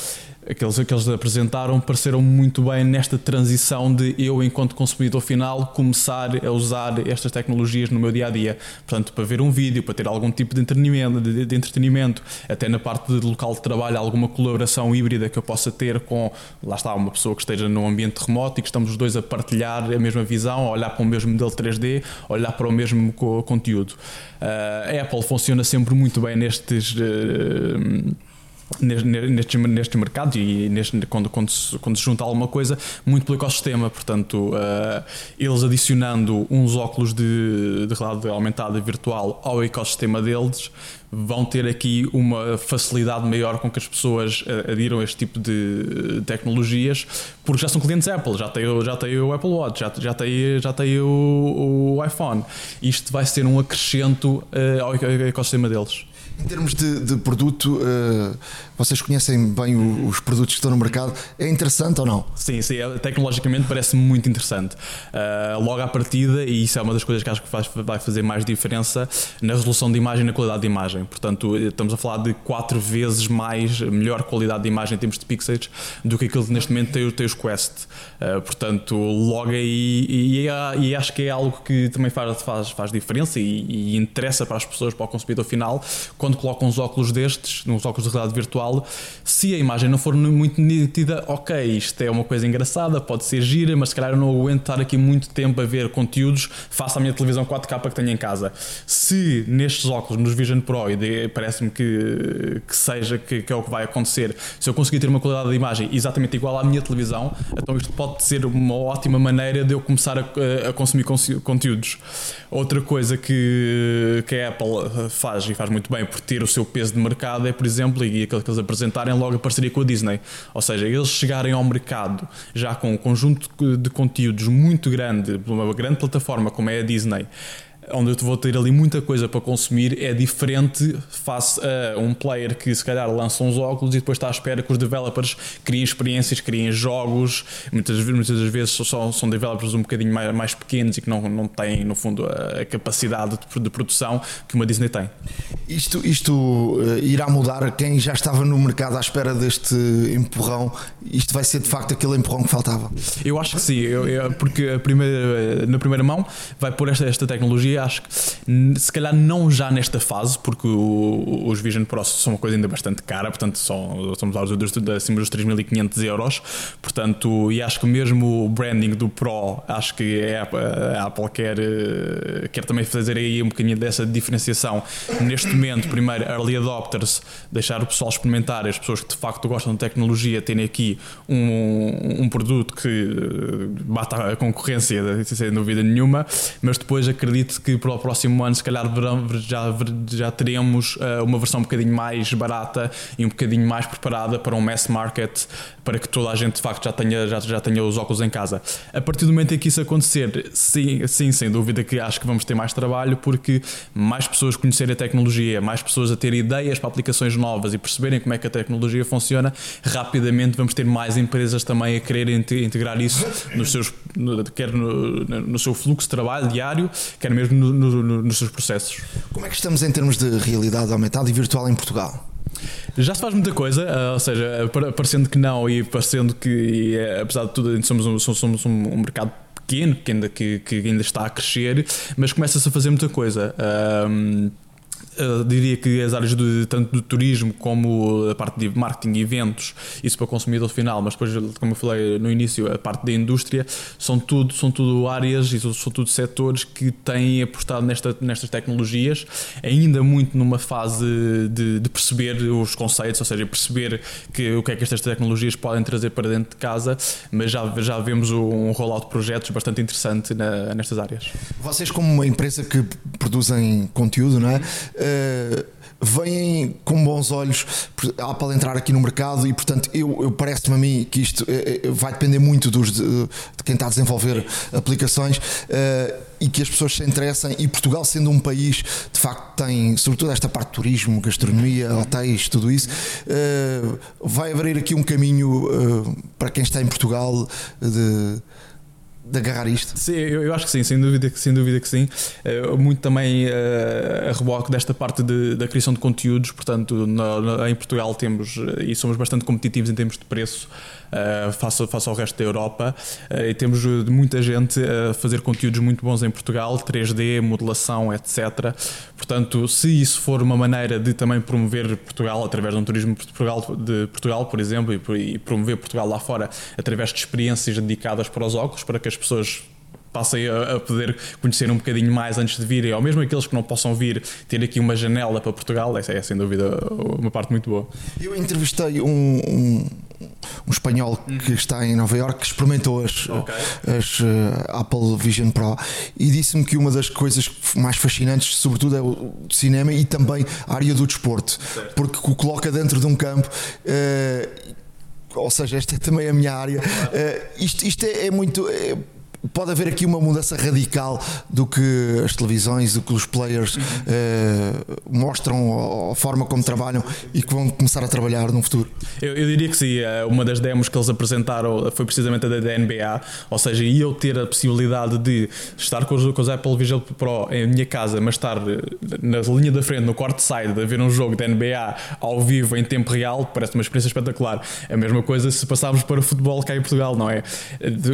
aqueles que eles apresentaram, pareceram muito bem nesta transição de eu, enquanto consumidor final, começar a usar estas tecnologias no meu dia a dia. Portanto, para ver um vídeo, para ter algum tipo de entretenimento, de, de entretenimento até na parte de local de trabalho, alguma colaboração híbrida que eu possa ter com, lá está, uma pessoa que esteja num ambiente remoto e que estamos os dois a partilhar a mesma visão, a olhar para o mesmo modelo 3D, a olhar para o mesmo conteúdo. Uh, a Apple funciona sempre muito bem nestes. Uh, nestes, nestes mercados e neste, quando, quando, se, quando se junta alguma coisa, muito pelo ecossistema. Portanto, uh, eles adicionando uns óculos de, de realidade aumentada virtual ao ecossistema deles, vão ter aqui uma facilidade maior com que as pessoas uh, adiram a este tipo de tecnologias, porque já são clientes Apple, já tem, já tem o Apple Watch, já, já tem, já tem o, o iPhone. Isto vai ser um acrescento uh, ao ecossistema deles. Em termos de, de produto, uh, vocês conhecem bem o, os produtos que estão no mercado. É interessante ou não? Sim, sim é, tecnologicamente parece muito interessante. Uh, logo à partida, e isso é uma das coisas que acho que faz, vai fazer mais diferença na resolução de imagem e na qualidade de imagem. Portanto, estamos a falar de quatro vezes mais, melhor qualidade de imagem em termos de pixels do que aquilo que neste momento tem, tem os Quest. Uh, portanto, logo aí, e, e, acho que é algo que também faz, faz, faz diferença e, e interessa para as pessoas, para o consumidor final quando colocam uns óculos destes, uns óculos de realidade virtual, se a imagem não for muito nítida, ok, isto é uma coisa engraçada, pode ser gira, mas se calhar eu não aguento estar aqui muito tempo a ver conteúdos, faça a minha televisão 4K que tenho em casa. Se nestes óculos, nos Vision Pro, e parece-me que, que seja que, que, é o que vai acontecer, se eu conseguir ter uma qualidade de imagem exatamente igual à minha televisão, então isto pode ser uma ótima maneira de eu começar a, a consumir conteúdos. Outra coisa que, que a Apple faz e faz muito bem, por ter o seu peso de mercado é, por exemplo, e que eles apresentarem logo a parceria com a Disney. Ou seja, eles chegarem ao mercado já com um conjunto de conteúdos muito grande, uma grande plataforma como é a Disney, onde eu vou ter ali muita coisa para consumir é diferente face a um player que se calhar lança uns óculos e depois está à espera que os developers criem experiências, criem jogos. Muitas, muitas das vezes são, são developers um bocadinho mais, mais pequenos e que não, não têm, no fundo, a, capacidade de, de produção que uma Disney tem. Isto, isto uh, irá mudar quem já estava no mercado à espera deste empurrão. Isto vai ser de facto aquele empurrão que faltava? Eu acho que sim, eu, eu, porque primeira, na primeira mão vai pôr esta, esta tecnologia acho que se calhar não já nesta fase, porque o, os Vision Pro são uma coisa ainda bastante cara, portanto são, somos lá acima dos 3.500 euros, portanto, e acho que mesmo o branding do Pro, acho que é a Apple quer, eh, quer também fazer aí um bocadinho dessa diferenciação. Neste momento, primeiro, early adopters, deixar o pessoal experimentar, as pessoas que de facto gostam de tecnologia, terem aqui um, um produto que eh, bata a concorrência, sem dúvida nenhuma, mas depois acredito que para o próximo ano, se calhar, já, já teremos uh, uma versão um bocadinho mais barata e um bocadinho mais preparada para um mass market, para que toda a gente de facto já tenha, já, já tenha os óculos em casa. A partir do momento em que isso acontecer, sim, sim, sem dúvida que acho que vamos ter mais trabalho, porque mais pessoas conhecerem a tecnologia, mais pessoas a ter ideias para aplicações novas e perceberem como é que a tecnologia funciona, rapidamente vamos ter mais empresas também a querer integrar isso nos seus, quer no, no seu fluxo de trabalho diário, quer mesmo no, no, nos seus processos. Como é que estamos em termos de realidade aumentada e virtual em Portugal? Já se faz muita coisa, uh, ou seja, parecendo que não e parecendo que, e, é, apesar de tudo, somos um, somos um, um mercado pequeno que ainda, que, que ainda está a crescer, mas começa-se a fazer muita coisa. Eu diria que as áreas de, tanto do turismo como a parte de marketing eventos, isso para o consumidor final, mas depois, como eu falei no início, a parte da indústria, são tudo, são tudo áreas e são tudo setores que têm apostado nesta, nestas tecnologias, ainda muito numa fase de, de, perceber os conceitos, ou seja, perceber que, o que é que estas tecnologias podem trazer para dentro de casa, mas já, já vemos um rollout de projetos bastante interessante na, nestas áreas. Vocês, como uma empresa que produzem conteúdo, não é? Uh, vêm com bons olhos a Apple entrar aqui no mercado e portanto eu, eu parece-me a mim que isto uh, vai depender muito dos, de, de, quem está a desenvolver aplicações uh, e que as pessoas se interessem e Portugal sendo um país de facto tem sobretudo esta parte de turismo, gastronomia, hotéis, tudo isso vai abrir aqui um caminho para quem está em Portugal de de agarrar isto? Sim, eu, eu, acho que sim, sem dúvida, sem dúvida que sim. Uh, muito também uh, a reboque desta parte de, da criação de conteúdos, portanto, na, na, em Portugal temos eh, e somos bastante competitivos em termos de preço uh, face, face ao resto da Europa uh, e temos muita gente a fazer conteúdos muito bons em Portugal, 3D, modelação, etc. Portanto, se isso for uma maneira de também promover Portugal através de um turismo de Portugal, de Portugal por exemplo, e, e promover Portugal lá fora através de experiências dedicadas para os óculos, para que as pessoas passem a, a, poder conhecer um bocadinho mais antes de virem, ou mesmo aqueles que não possam vir, ter aqui uma janela para Portugal, essa é sem dúvida uma parte muito boa. Eu entrevistei um, um, um espanhol uhum. que está em Nova York que experimentou as, okay. as uh, Apple Vision Pro e disse-me que uma das coisas mais fascinantes, sobretudo, é o cinema e também a área do desporto, certo. porque o coloca dentro de um campo. Uh, ou seja, esta é também a minha área. Uh, isto, isto é, é muito. É, pode haver aqui uma mudança radical do que as televisões, do que os players uh, mostram, a forma como trabalham e que vão começar a trabalhar no futuro? Eu, eu, diria que sim. Eh, uma das demos que eles apresentaram foi precisamente a da NBA, ou seja, eu ter a possibilidade de estar com os, com os Apple Vision Pro em minha casa, mas estar eh, na linha da frente, no court side, a ver um jogo da NBA ao vivo em tempo real, parece uma experiência espetacular. A mesma coisa se passarmos para o futebol cá em Portugal, não é?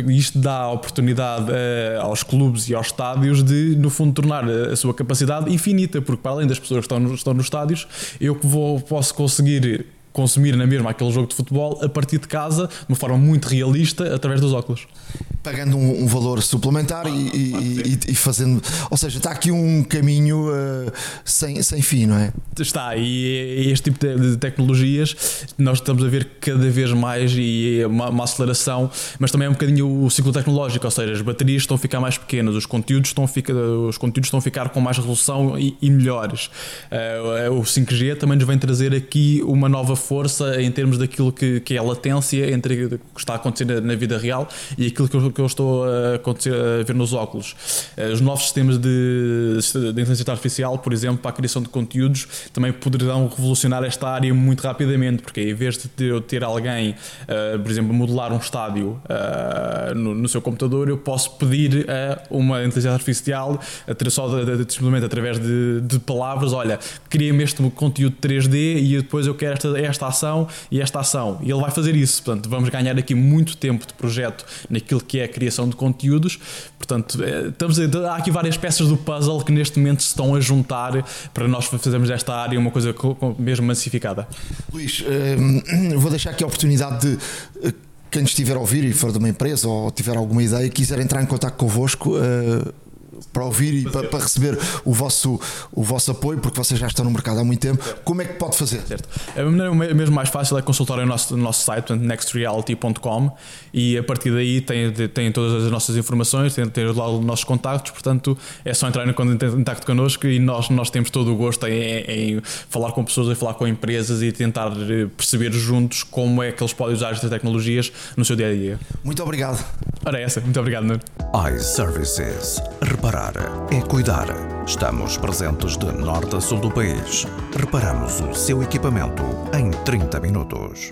Isto dá a oportunidade uh, aos clubes e aos estádios de, no fundo, tornar a sua capacidade infinita, porque para além das pessoas que estão, no, estão nos estádios, eu que vou, posso conseguir consumir na mesma aquele jogo de futebol a partir de casa, de uma forma muito realista, através dos óculos pagando um, um valor suplementar e, e, e, fazendo. Ou seja, está aqui um caminho uh, sem, sem fim, não é? Está, e este tipo de, de, tecnologias nós estamos a ver cada vez mais e é uma, uma, aceleração, mas também é um bocadinho o ciclo tecnológico, ou seja, as baterias estão a ficar mais pequenas, os conteúdos estão a ficar, os conteúdos estão a ficar com mais resolução e, e melhores. Uh, o 5G também nos vem trazer aqui uma nova força em termos daquilo que, que é a latência entre o que está a acontecer na, na vida real e aquilo que eu que eu estou a, acontecer, a ver nos óculos. Eh, os novos sistemas de, de inteligência artificial, por exemplo, para a criação de conteúdos, também poderão revolucionar esta área muito rapidamente, porque em vez de eu ter alguém, uh, por exemplo, modelar um estádio uh, no, no, seu computador, eu posso pedir a uma inteligência artificial, só de, simplesmente através de, de palavras, olha, cria-me este conteúdo 3D e depois eu quero esta, esta ação e esta ação. E ele vai fazer isso. Portanto, vamos ganhar aqui muito tempo de projeto naquilo que é a criação de conteúdos. Portanto, é, estamos a, há aqui várias peças do puzzle que neste momento se estão a juntar para nós fazermos esta área uma coisa mesmo massificada. Luís, hum, vou deixar aqui a oportunidade de eh, quem estiver a ouvir e for de uma empresa ou tiver alguma ideia, quiser entrar em contato convosco, uh, para ouvir e para, para, receber o vosso, o vosso apoio, porque vocês já estão no mercado há muito tempo, como é que pode fazer? Certo. A maneira mesmo mais fácil é consultar o nosso, nosso site, nextreality.com, e a partir daí tem, tem todas as nossas informações, tem, tem lá os nossos contactos, portanto é só entrar em contato connosco e nós, nós temos todo o gosto em, em falar com pessoas, em falar com empresas e tentar eh, perceber juntos como é que eles podem usar estas tecnologias no seu dia a dia. Muito obrigado. Ora, é essa. Muito obrigado, Nuno. iServices. Reparar é cuidar. Estamos presentes de norte a sul do país. Reparamos o seu equipamento em 30 minutos.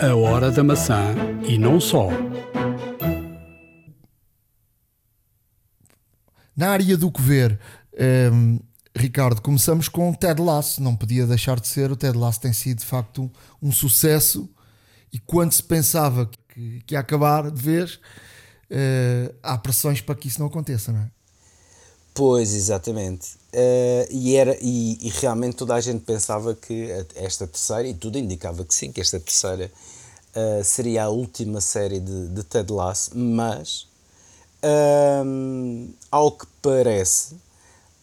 A hora da maçã e não só. Na área do que ver, um, Ricardo, começamos com Ted Lasso. Não podia deixar de ser. O Ted Lasso tem sido de facto um, um sucesso. E quando se pensava que, que ia acabar de vez, uh, há pressões para que isso não aconteça, não é? Pois, exatamente. Uh, e, era, e, e, realmente toda a gente pensava que esta terceira, e tudo indicava que sim, que esta terceira uh, seria a última série de, de Ted Lasso, mas, um, ao que parece,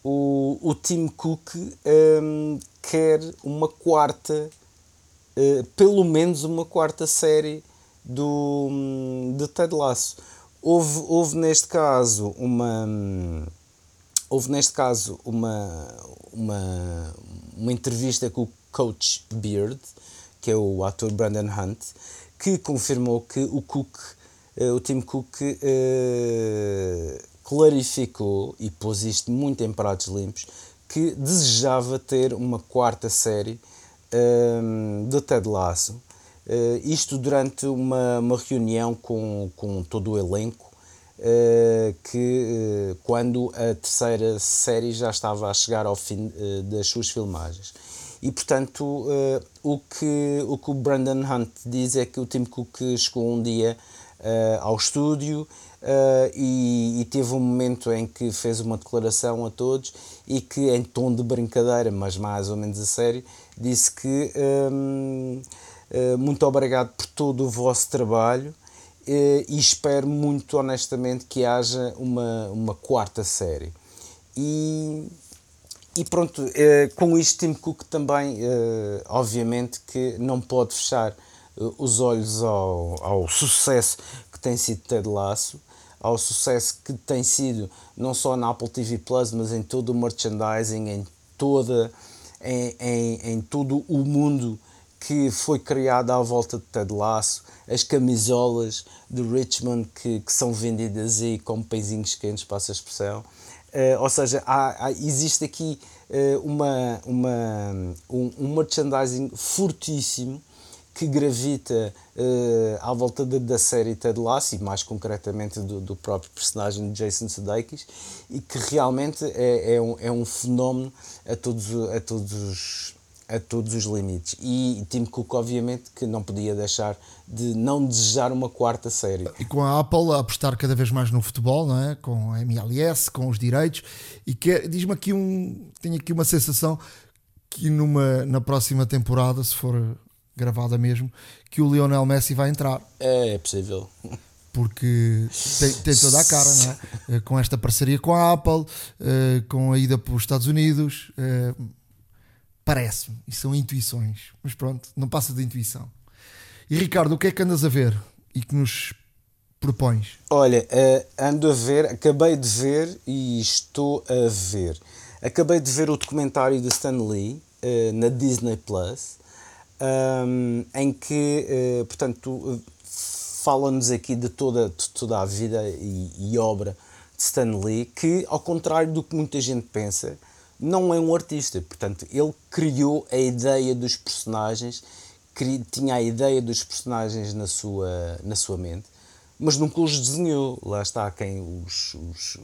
o, o Tim Cook um, quer uma quarta, uh, pelo menos uma quarta série do, de Ted Lasso. Houve, houve neste caso uma houve neste caso uma, uma, uma entrevista com o Coach Beard, que é o ator Brandon Hunt, que confirmou que o Cook, uh, o Tim Cook, uh, clarificou e pôs isto muito em pratos limpos, que desejava ter uma quarta série um, de Ted Lasso. Uh, isto durante uma, uma reunião com, com todo o elenco eh, que uh, quando a terceira série já estava a chegar ao fim uh, das suas filmagens. E portanto, o, que, o que o Brandon Hunt diz é que o Tim Cook chegou um dia ao estúdio e, e, teve um momento em que fez uma declaração a todos e que, em tom de brincadeira, mas mais ou menos a sério, disse que um, muito obrigado por todo o vosso trabalho eh, e espero muito honestamente que haja uma, uma quarta série. E, e pronto, eh, com isto Tim Cook também, eh, obviamente, que não pode fechar os olhos ao, ao sucesso que tem sido Ted Lasso, ao sucesso que tem sido não só na Apple TV Plus, mas em todo o merchandising, em toda em, em, em todo o mundo que foi criada à volta de Ted Lasso, as camisolas de Richmond que, que são vendidas aí como peizinhos quentes, passa a expressão. Uh, ou seja, há, há, existe aqui uh, uma, uma, um, um, merchandising fortíssimo que gravita uh, à volta de, da série Ted Lasso e mais concretamente do, do próprio personagem de Jason Sudeikis e que realmente é, é, um, é um fenómeno a todos, a todos os a todos os limites. E Tim Cook, obviamente, que não podia deixar de não desejar uma quarta série. E com a Apple a apostar cada vez mais no futebol, não é? com a MLS, com os direitos, e que diz-me aqui um. Tenho aqui uma sensação que numa, na próxima temporada, se for gravada mesmo, que o Lionel Messi vai entrar. É, é possível. Porque tem, tem toda a cara, não é? Eh, com esta parceria com a Apple, eh, com a ida para os Estados Unidos eh, Parece-me. E são intuições. Mas pronto, não passa de intuição. E Ricardo, o que é que andas a ver e que nos propões? Olha, uh, ando a ver, acabei de ver e estou a ver. Acabei de ver o documentário de Stan Lee uh, na Disney Plus, um, em que, uh, portanto, fala-nos aqui de toda, de toda a vida e, e obra de Stan Lee, que, ao contrário do que muita gente pensa, não é um artista, portanto, ele criou a ideia dos personagens, tinha a ideia dos personagens na sua, na sua mente, mas nunca os desenhou. Lá está quem os, os,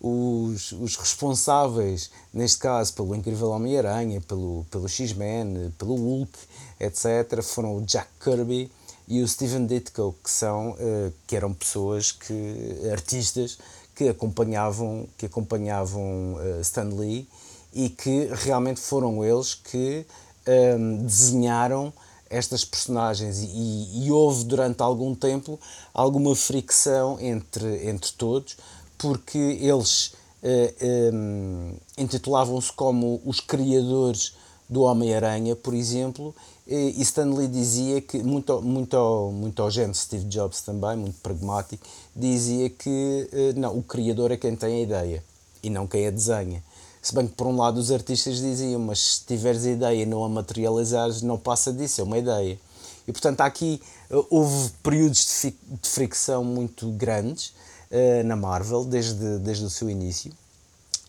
os, os responsáveis, neste caso, pelo Incrível Homem-Aranha, pelo, pelo X-Men, pelo Hulk, etc., foram o Jack Kirby e o Steven Ditko, que, são, uh, que eram pessoas que, artistas que acompanhavam, que acompanhavam uh, Stan Lee e que realmente foram eles que um, ehm, desenharam estas personagens. E, e, houve durante algum tempo alguma fricção entre, entre todos porque eles uh, eh, um, ehm, intitulavam-se como os criadores do Homem-Aranha, por exemplo, e Stanley dizia que, muito, muito, muito ao género Steve Jobs também, muito pragmático, dizia que eh, não, o criador é quem tem a ideia e não quem a desenha. Se bem que, por um lado, os artistas diziam, mas se tiveres a ideia e não a materializares, não passa disso, é uma ideia. E, portanto, aqui eh, houve períodos de, de fricção muito grandes uh, na Marvel, desde, desde o seu início.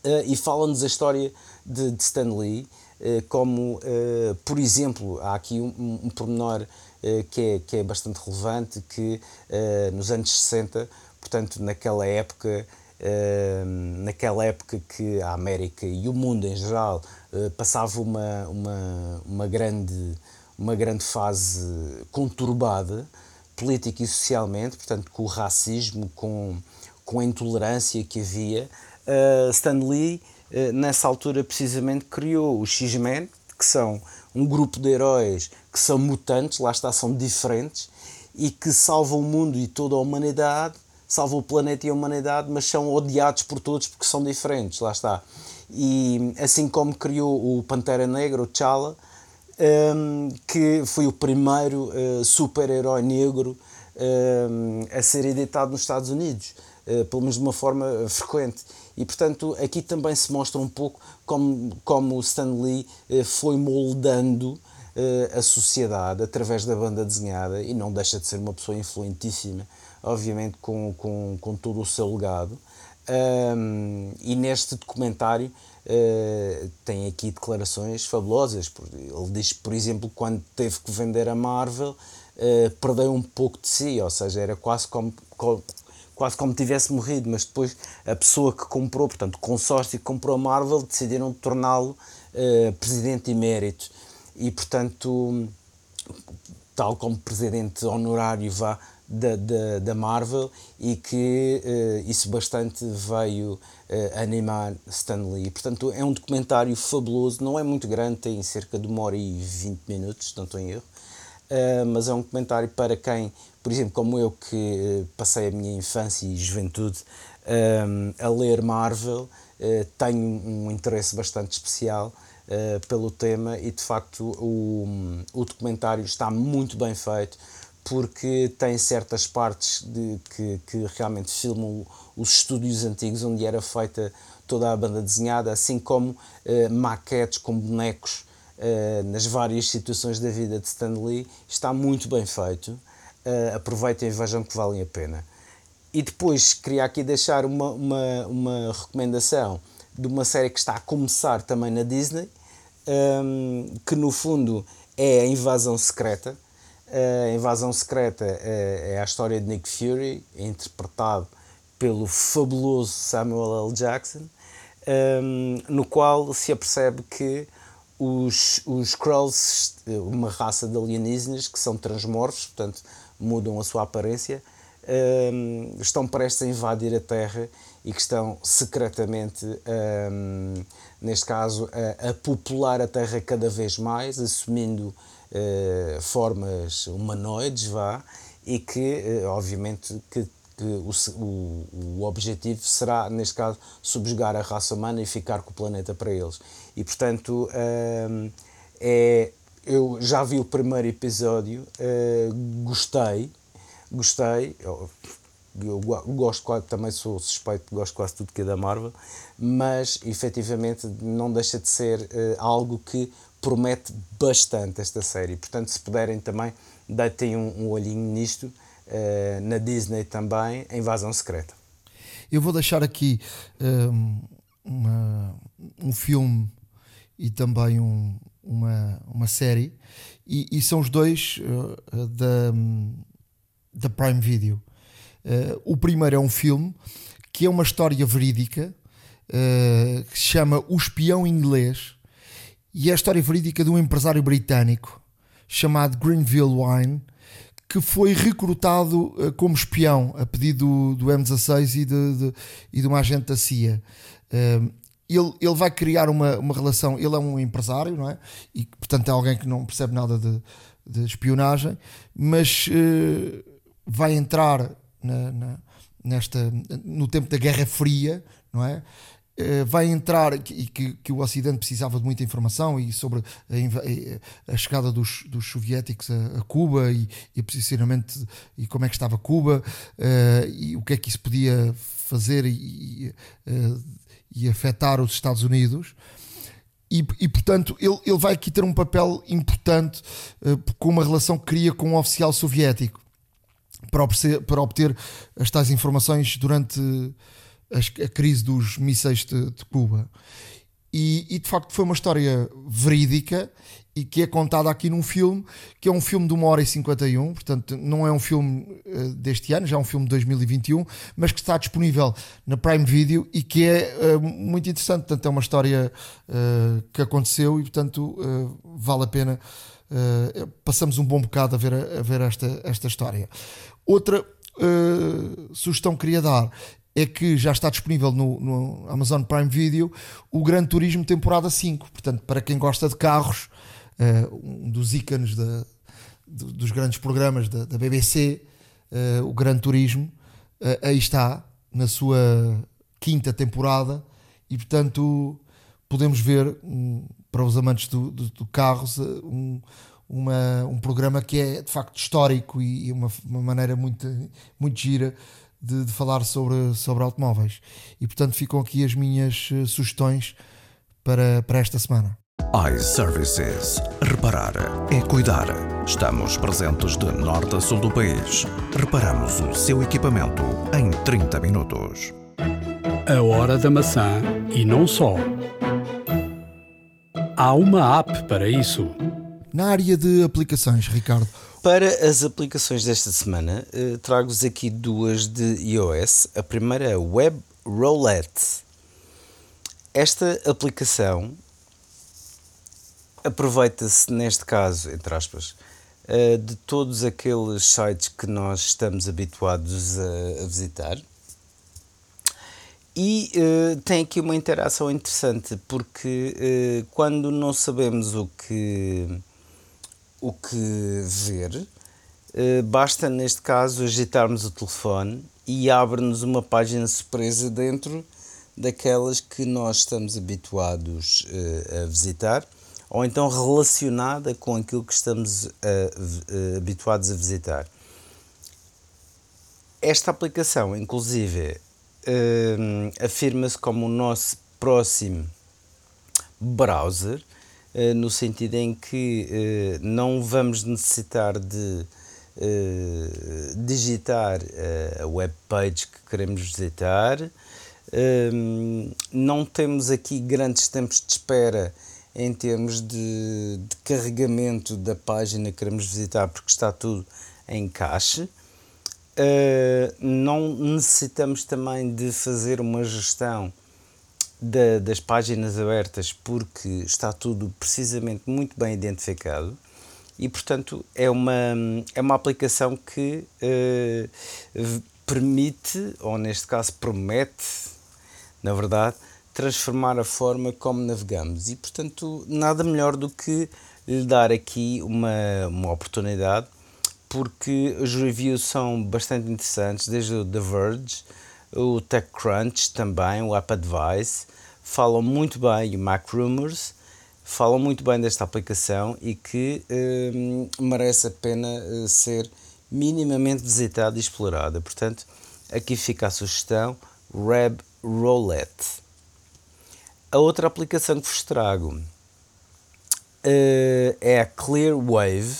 Uh, e fala-nos a história de, de Stan Lee, eh, como, eh, por exemplo, há aqui um, pormenor eh, que é, que é bastante relevante, que nos anos 60, portanto, naquela época, naquela época que a América e o mundo em geral passava uma, uma, uma, grande, uma grande fase conturbada, política e socialmente, portanto, com o racismo, com, com a intolerância que havia, Stan Lee eh, nessa altura precisamente criou os X-Men, que são um grupo de heróis que são mutantes, lá está, são diferentes e que salvam o mundo e toda a humanidade, salvam o planeta e a humanidade, mas são odiados por todos porque são diferentes, lá está. E assim como criou o Pantera Negra, o T'Challa, um, que foi o primeiro uh, super-herói negro um, a ser editado nos Estados Unidos, uh, pelo menos de uma forma frequente. E, portanto, aqui também se mostra um pouco como, como Stan Lee eh, foi moldando eh, a sociedade através da banda desenhada e não deixa de ser uma pessoa influentíssima, obviamente, com, com, com todo o seu legado. Um, e neste documentário uh, tem aqui declarações fabulosas. Ele diz, por exemplo, quando teve que vender a Marvel, uh, perdeu um pouco de si, ou seja, era quase como, como quase como tivesse morrido, mas depois a pessoa que comprou, portanto, o consórcio que comprou a Marvel, decidiram torná-lo uh, presidente emérito. E, portanto, tal como presidente honorário vá da, da, da Marvel, e que uh, isso bastante veio uh, animar Stan Lee. Portanto, é um documentário fabuloso, não é muito grande, tem cerca de uma hora e vinte minutos, não estou em erro. Uh, mas é um comentário para quem por exemplo, como eu que eh, passei a minha infância e juventude um, eh, a ler Marvel, uh, tenho um interesse bastante especial uh, pelo tema e de facto o, o documentário está muito bem feito porque tem certas partes de, que, que realmente filmam os estúdios antigos onde era feita toda a banda desenhada, assim como uh, maquetes com bonecos nas várias situações da vida de Stan Lee, está muito bem feito. Uh, aproveitem e vejam que valem a pena. E depois queria aqui deixar uma, uma, uma recomendação de uma série que está a começar também na Disney, um, ehm, que no fundo é a Invasão Secreta. A Invasão Secreta é, é a história de Nick Fury, interpretado pelo fabuloso Samuel L. Jackson, um, no qual se apercebe que os, os uma raça de alienígenas que são transmorfos, portanto mudam a sua aparência, um, estão prestes a invadir a Terra e que estão secretamente, um, neste caso, a, a, popular a Terra cada vez mais, assumindo uh, formas humanoides, vá, e que, uh, obviamente, que que o, o, o, objetivo será, neste caso, subjugar a raça humana e ficar com o planeta para eles. E, portanto, hum, é, eu já vi o primeiro episódio, uh, gostei, gostei, eu, eu gosto também sou suspeito, gosto quase tudo que é da Marvel, mas efetivamente não deixa de ser uh, algo que promete bastante esta série. Portanto, se puderem também, deitem um, um olhinho nisto eh, na Disney também, a Invasão Secreta. Eu vou deixar aqui um, uma, um filme e também um, uma, uma série, e, e são os dois uh, da, da Prime Video. Uh, o primeiro é um filme que é uma história verídica uh, que se chama O Espião Inglês e é a história verídica de um empresário britânico chamado Greenville Wine que foi recrutado como espião a pedido do, do M16 e de, de, e de uma agente da CIA. Ele, ele vai criar uma, uma relação. Ele é um empresário, não é? E portanto é alguém que não percebe nada de, de espionagem, mas uh, vai entrar na, na, nesta, no tempo da Guerra Fria, não é? Eh, vai entrar e que, que, o Ocidente precisava de muita informação e sobre a, a chegada dos, dos soviéticos a, a Cuba e, e, posicionamento e como é que estava Cuba uh, e o que é que isso podia fazer e, uh, e afetar os Estados Unidos. E, e, portanto ele, ele vai aqui ter um papel importante uh, com uma relação que cria com um oficial soviético para obter, para obter as tais informações durante a, crise dos mísseis de, de Cuba. E, e, de facto foi uma história verídica e que é contada aqui num filme que é um filme de 1 hora e 51, portanto não é um filme uh, deste ano, já é um filme de 2021, mas que está disponível na Prime Video e que é uh, muito interessante, portanto é uma história uh, que aconteceu e portanto vale a pena passamos um bom bocado a ver, a ver esta, esta história. Outra sugestão que queria dar é que já está disponível no, no, Amazon Prime Video o Gran Turismo temporada 5. Portanto, para quem gosta de carros, uh, um dos ícones da, dos grandes programas da, da BBC, uh, o Gran Turismo, uh, aí está, na sua quinta temporada, e portanto podemos ver, um, para os amantes do, do, do carros, um, uma, um programa que é de facto histórico e, e uma, uma maneira muito, muito gira de, de, falar sobre, sobre automóveis. E portanto ficam aqui as minhas sugestões para, para esta semana. iServices. Reparar é cuidar. Estamos presentes de norte a sul do país. Reparamos o seu equipamento em 30 minutos. A hora da maçã e não só. Há uma app para isso. Na área de aplicações, Ricardo, para as aplicações desta semana, uh, trago-vos aqui duas de iOS. A primeira é Web Roulette. Esta aplicação aproveita-se, neste caso, entre aspas, uh, de todos aqueles sites que nós estamos habituados a, visitar. E uh, tem aqui uma interação interessante, porque quando não sabemos o que o que ver. Basta, neste caso, agitarmos o telefone e abre-nos uma página surpresa dentro daquelas que nós estamos habituados a visitar ou então relacionada com aquilo que estamos uh, habituados a visitar. Esta aplicação, inclusive, afirma-se como o nosso próximo browser uh, no sentido em que uh, não vamos necessitar de uh, digitar a web page que queremos visitar, não temos aqui grandes tempos de espera em termos de, de carregamento da página que queremos visitar, porque está tudo em cache. Uh, não necessitamos também de fazer uma gestão da, das páginas abertas porque está tudo precisamente muito bem identificado e portanto é uma, é uma aplicação que uh, permite, ou neste caso promete, na verdade, transformar a forma como navegamos e portanto nada melhor do que lhe dar aqui uma, uma oportunidade porque os reviews são bastante interessantes, desde o The Verge, o TechCrunch também, o App Advice, falam muito bem, o Mac Rumors, falam muito bem desta aplicação e que hum, merece a pena eh, ser minimamente visitada e explorada. Portanto, aqui fica a sugestão Reb Roulette. A outra aplicação que vos trago uh, é a Clearwave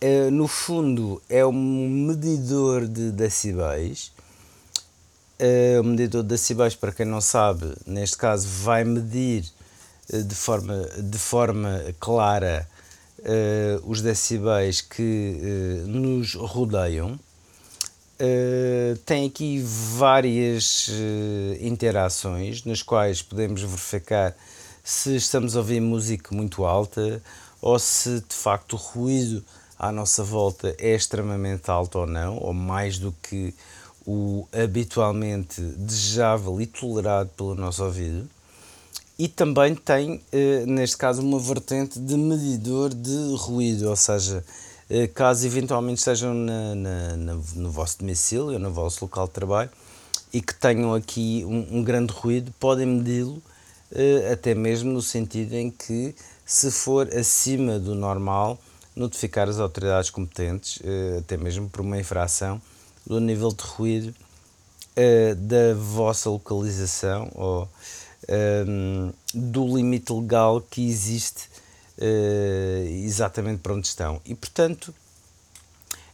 é, no fundo, é um medidor de decibéis. É, o medidor de decibéis, para quem não sabe, neste caso, vai medir eh, de forma, de forma clara uh, os decibéis que uh, nos rodeiam. Uh, tem aqui várias interações nas quais podemos verificar se estamos a ouvir música muito alta ou se de facto o ruído à nossa volta é extremamente alto ou não, ou mais do que o habitualmente desejável e tolerado pelo nosso ouvido. E também tem, eh, neste caso, uma vertente de medidor de ruído, ou seja, eh, caso eventualmente estejam na, na, na, no vosso domicílio no vosso local de trabalho e que tenham aqui um, um grande ruído, podem medi-lo eh, até mesmo no sentido em que, se for acima do normal, notificar as autoridades competentes, eh, até mesmo por uma infração, do nível de ruído eh, da vossa localização ou ehm, do limite legal que existe eh, exatamente para onde estão. E portanto,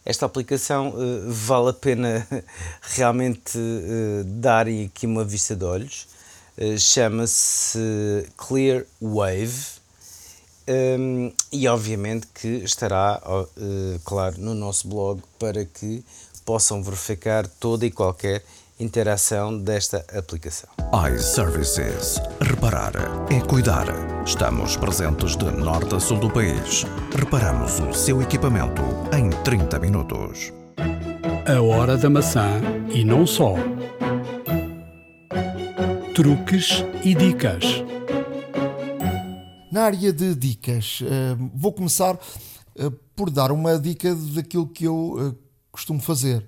esta aplicação vale a pena realmente darem aqui uma vista de olhos. Chama-se Clear Wave um, e obviamente que estará, uh, claro, no nosso blog para que possam verificar toda e qualquer interação desta aplicação. iServices. Reparar é cuidar. Estamos presentes de norte a sul do país. Reparamos o seu equipamento em 30 minutos. A hora da maçã e não só. Truques e dicas. Na área de dicas, uh, vou começar uh, por dar uma dica daquilo que eu uh, costumo fazer,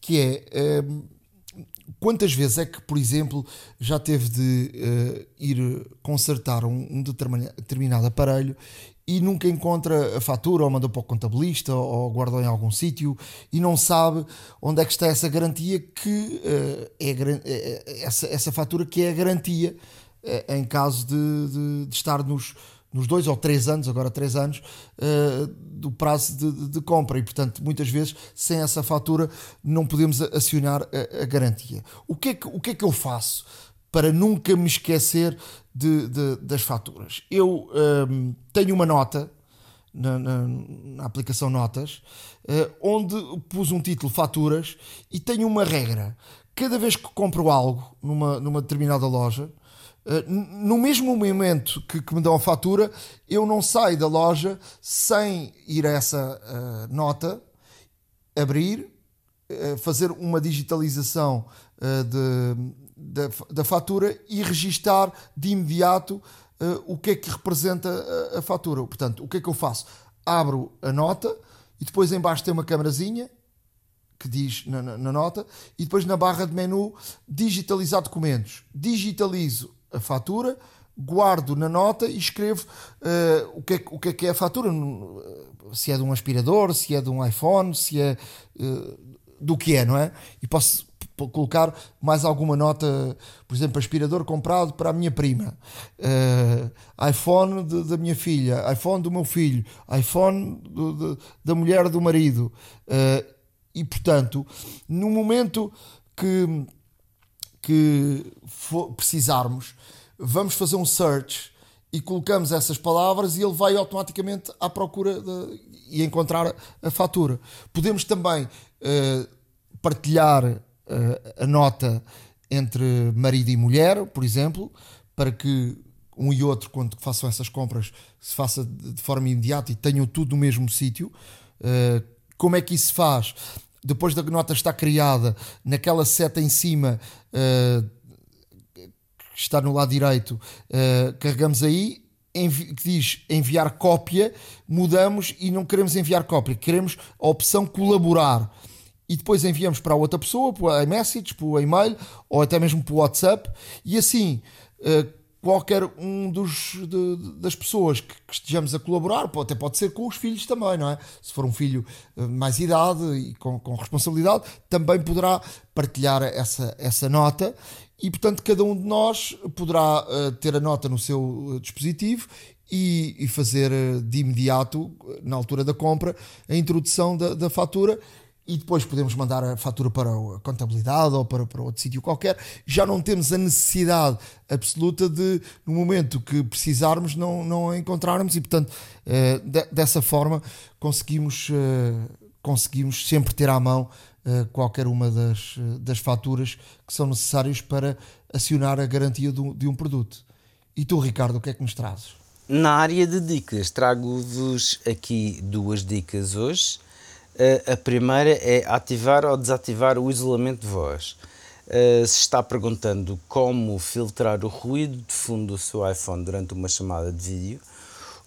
que é quantas vezes é que, por exemplo, já teve de ir consertar um, um determinado aparelho e nunca encontra a fatura ou manda para o contabilista ou guardou em algum sítio e não sabe onde é que está essa garantia que uh, é, essa, essa fatura que é a garantia uh, em caso de, de, de estar nos, nos dois ou três anos, agora três anos, uh, do prazo de, de, compra e, portanto, muitas vezes sem essa fatura não podemos acionar a, a garantia. O que, é que, o que é que eu faço para nunca me esquecer de, de das faturas? Eu ehm, tenho uma nota na, na, na aplicação Notas uh, onde pus um título Faturas e tenho uma regra. Cada vez que compro algo numa, numa determinada loja, no mesmo momento que, que, me dão a fatura, eu não saio da loja sem ir a essa uh, nota, abrir, uh, fazer uma digitalização uh, de, da, fatura e registar de imediato o que é que representa a, a, fatura. Portanto, o que é que eu faço? Abro a nota e depois embaixo tem uma camarazinha que diz na, na, na nota e depois na barra de menu digitalizar documentos. Digitalizo a fatura, guardo na nota e escrevo uh, o, que é, o que é que é a fatura, se é de um aspirador, se é de um iPhone, se é uh, do que é, não é? E posso colocar mais alguma nota, por exemplo, aspirador comprado para a minha prima, uh, iPhone de, da minha filha, iPhone do meu filho, iPhone do, de, da mulher do marido. E portanto, no momento que, que for, precisarmos, vamos fazer um search e colocamos essas palavras e ele vai automaticamente à procura de, e encontrar a, fatura. Podemos também uh, partilhar uh, a nota entre marido e mulher, por exemplo, para que um e outro, quando façam essas compras, se faça de forma imediata e tenham tudo no mesmo sítio. Uh, como é que isso se faz? Depois da nota estar criada, naquela seta em cima que está no lado direito, uh, carregamos aí, que diz enviar cópia, mudamos e não queremos enviar cópia, queremos a opção colaborar. E depois enviamos para outra pessoa, por iMessage, por e-mail ou até mesmo por WhatsApp, e assim. Uh, qualquer um dos, de, das pessoas que, que, estejamos a colaborar, até pode ser com os filhos também, não é? Se for um filho uh, mais idade e com, com responsabilidade, também poderá partilhar essa, essa nota e portanto cada um de nós poderá uh, ter a nota no seu eh, dispositivo e, e, fazer de imediato, na altura da compra, a introdução da, da, fatura e depois podemos mandar a fatura para a contabilidade ou para, para outro sítio qualquer. Já não temos a necessidade absoluta de, no momento que precisarmos, não, não encontrarmos e portanto uh, de, dessa forma conseguimos, conseguimos sempre ter à mão uh, qualquer uma das, das faturas que são necessárias para acionar a garantia do, de um produto. E tu, Ricardo, o que é que nos trazes? Na área de dicas, trago-vos aqui duas dicas hoje. A primeira é ativar ou desativar o isolamento de voz. Se está perguntando como filtrar o ruído de fundo do seu iPhone durante uma chamada de vídeo,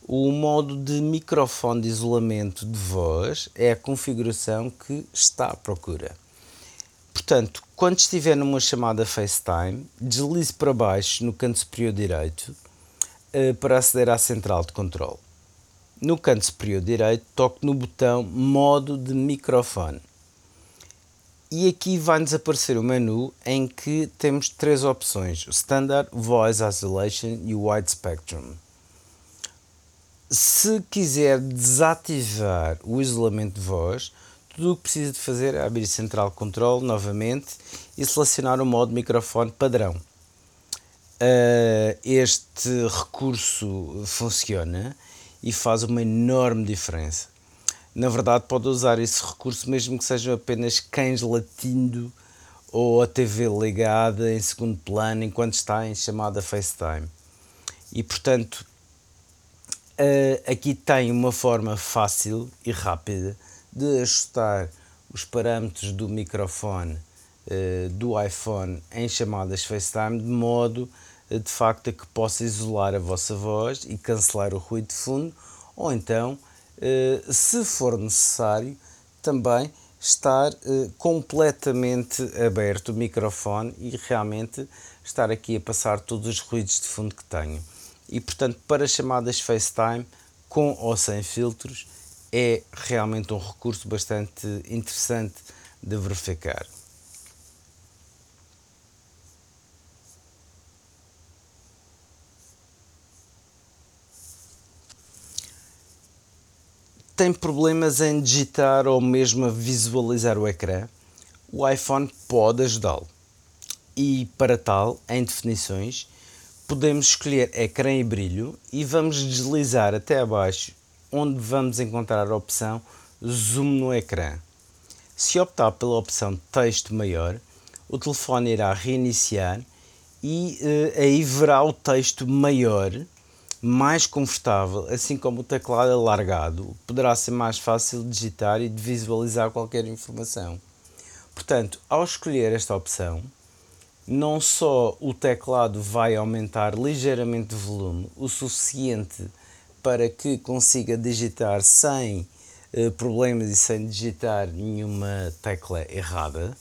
o modo de microfone de isolamento de voz é a configuração que está à procura. Portanto, quando estiver numa chamada FaceTime, deslize para baixo no canto superior direito eh, para aceder à central de controle. No canto superior direito, toque no botão Modo de microfone. E aqui vai-nos aparecer o menu em que temos três opções: Standard, Voice Isolation e Wide Spectrum se quiser desativar o isolamento de voz, tudo o que precisa de fazer é abrir Central Control novamente e selecionar o modo microfone padrão. Uh, este recurso funciona e faz uma enorme diferença. Na verdade, pode usar esse recurso mesmo que sejam apenas cães latindo ou a TV ligada em segundo plano enquanto está em chamada FaceTime. E portanto, Uh, aqui tem uma forma fácil e rápida de ajustar os parâmetros do microfone uh, do iPhone em chamadas FaceTime de modo de facto a que possa isolar a vossa voz e cancelar o ruído de fundo ou então, se for necessário, também estar completamente aberto o microfone e realmente estar aqui a passar todos os ruídos de fundo que tenho e portanto para chamadas FaceTime com ou sem filtros é realmente um recurso bastante interessante de verificar. Tem problemas em digitar ou mesmo a visualizar o ecrã? O iPhone pode ajudá-lo. E para tal, em definições, podemos escolher ecrã e brilho e vamos deslizar até abaixo onde vamos encontrar a opção zoom no ecrã. Se optar pela opção texto maior, o telefone irá reiniciar e uh, aí verá o texto maior, mais confortável, assim como o teclado alargado, poderá ser mais fácil de digitar e de visualizar qualquer informação. Portanto, ao escolher esta opção, não só o teclado vai aumentar ligeiramente de volume, o suficiente para que consiga digitar sem uh, problemas e sem digitar nenhuma tecla errada,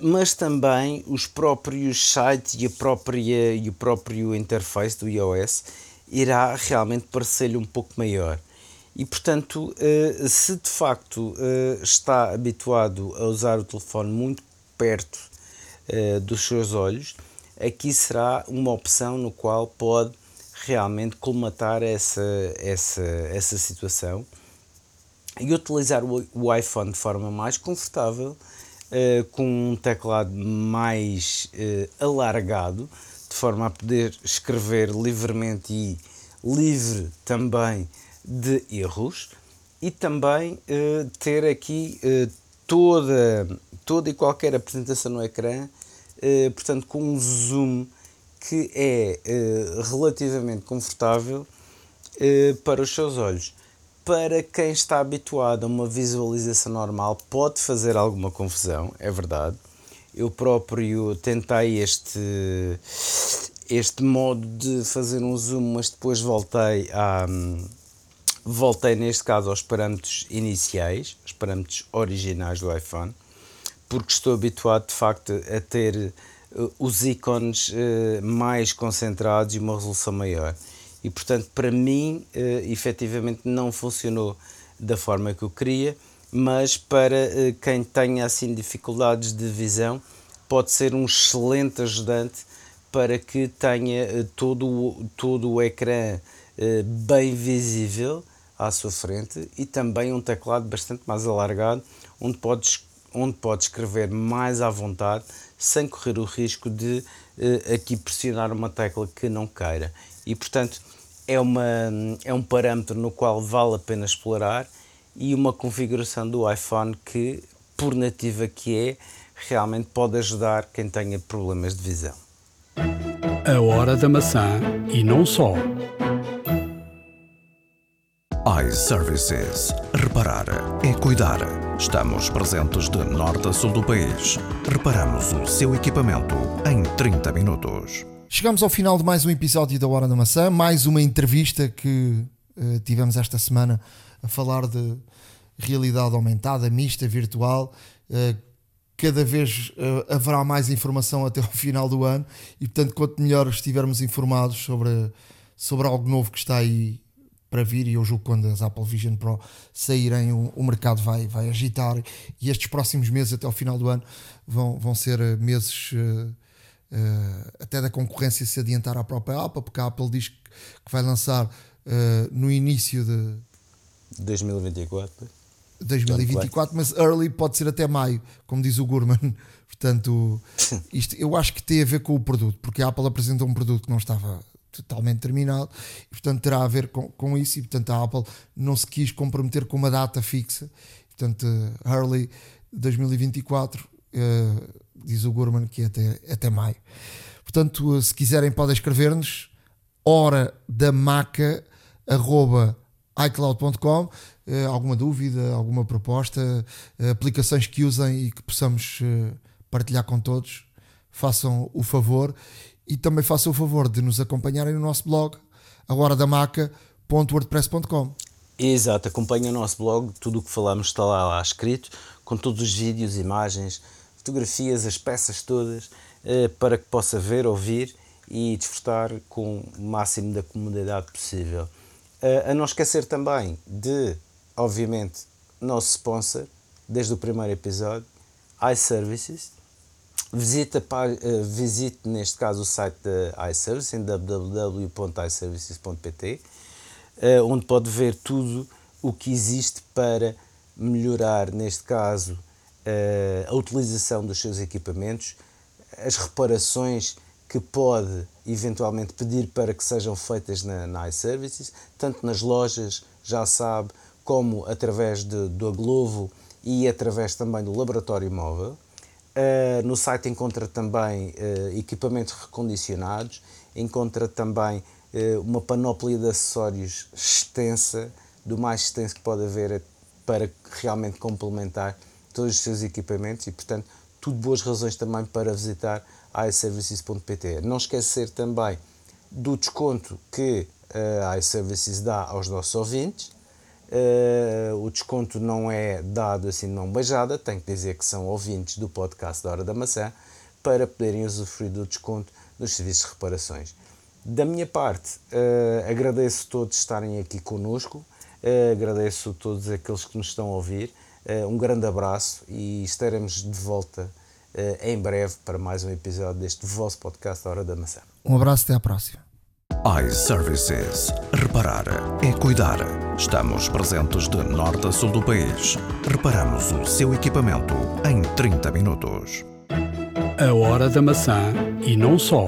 mas também os próprios sites e, a própria, e o próprio interface do iOS irá realmente parecer-lhe um pouco maior. E portanto, uh, se de facto está habituado a usar o telefone muito perto dos seus olhos, aqui será uma opção no qual pode realmente colmatar essa, essa, essa situação e utilizar o iPhone de forma mais confortável, uh, com um teclado mais uh, alargado, de forma a poder escrever livremente e livre também de erros e também uh, ter aqui toda, toda e qualquer apresentação no ecrã, portanto, com um zoom que é relativamente confortável para os seus olhos. Para quem está habituado a uma visualização normal, pode fazer alguma confusão, é verdade. Eu próprio tentei este, este modo de fazer um zoom, mas depois voltei a voltei neste caso aos parâmetros iniciais, os parâmetros originais do iPhone, porque estou habituado de facto a ter uh, os ícones uh, mais concentrados e uma resolução maior. E portanto, para mim, uh, efetivamente não funcionou da forma que eu queria, mas para uh, quem tenha assim dificuldades de visão, pode ser um excelente ajudante para que tenha uh, todo, todo o ecrã uh, bem visível à sua frente e também um teclado bastante mais alargado, onde podes, onde podes escrever mais à vontade, sem correr o risco de uh, aqui pressionar uma tecla que não queira. E portanto é, uma, é um parâmetro no qual vale a pena explorar e uma configuração do iPhone que, por nativa que é, realmente pode ajudar quem tenha problemas de visão. A hora da maçã e não só iServices. Reparar é cuidar. Estamos presentes de norte a sul do país. Reparamos o seu equipamento em 30 minutos. Chegamos ao final de mais um episódio da Hora da Maçã, mais uma entrevista que uh, tivemos esta semana a falar de realidade aumentada, mista, virtual. Uh, cada vez uh, haverá mais informação até ao final do ano e, portanto, quanto melhor estivermos informados sobre, sobre algo novo que está aí para vir e eu julgo que quando as Apple Vision Pro saírem o, o, mercado vai, vai agitar e estes próximos meses até ao final do ano vão, vão ser meses uh, uh, até da concorrência se adiantar à própria Apple, porque a Apple diz que, vai lançar uh, no início de 2024 2024, mas early pode ser até maio, como diz o Gurman. Portanto, isto eu acho que tem a ver com o produto, porque a Apple apresentou um produto que não estava totalmente terminado e portanto terá a ver com, com isso e portanto a Apple não se quis comprometer com uma data fixa portanto early 2024 uh, diz o Gurman que é até, até maio portanto se quiserem podem escrever-nos hora da maca arroba iCloud.com uh, alguma dúvida, alguma proposta uh, aplicações que usem e que possamos partilhar com todos façam o favor e também façam o favor de nos acompanharem no nosso blog, ahoradamaca.wordpress.com. Exato, acompanhem o nosso blog, tudo o que falamos está lá, lá escrito, com todos os vídeos, imagens, fotografias, as peças todas, eh, para que possa ver, ouvir e desfrutar com o máximo da comodidade possível. Eh, a não esquecer também de, obviamente, nosso sponsor, desde o primeiro episódio, iServices, Visita, uh, visite neste caso o site da iService em www.iservices.pt, onde pode ver tudo o que existe para melhorar, neste caso, uh, a utilização dos seus equipamentos, as reparações que pode eventualmente pedir para que sejam feitas na, na iServices, tanto nas lojas, já sabe, como através de, do Glovo e através também do laboratório móvel. Uh, no site encontra também uh, equipamentos recondicionados, encontra também uh, uma panóplia de acessórios extensa, do mais extenso que pode haver para realmente complementar todos os seus equipamentos e, portanto, tudo boas razões também para visitar iServices.pt. Não esquecer também do desconto que a iServices dá aos nossos ouvintes, Uh, o desconto não é dado assim mão beijada, tenho que dizer que são ouvintes do podcast da Hora da Maçã para poderem usufruir do desconto nos serviços de reparações. Da minha parte, uh, agradeço a todos estarem aqui conosco, uh, agradeço a todos aqueles que nos estão a ouvir, um grande abraço e estaremos de volta uh, em breve para mais um episódio deste vosso podcast Hora da Maçã. Um abraço, até à próxima iServices. Reparar é cuidar. Estamos presentes de norte a sul do país. Reparamos o seu equipamento em 30 minutos. A hora da maçã e não só.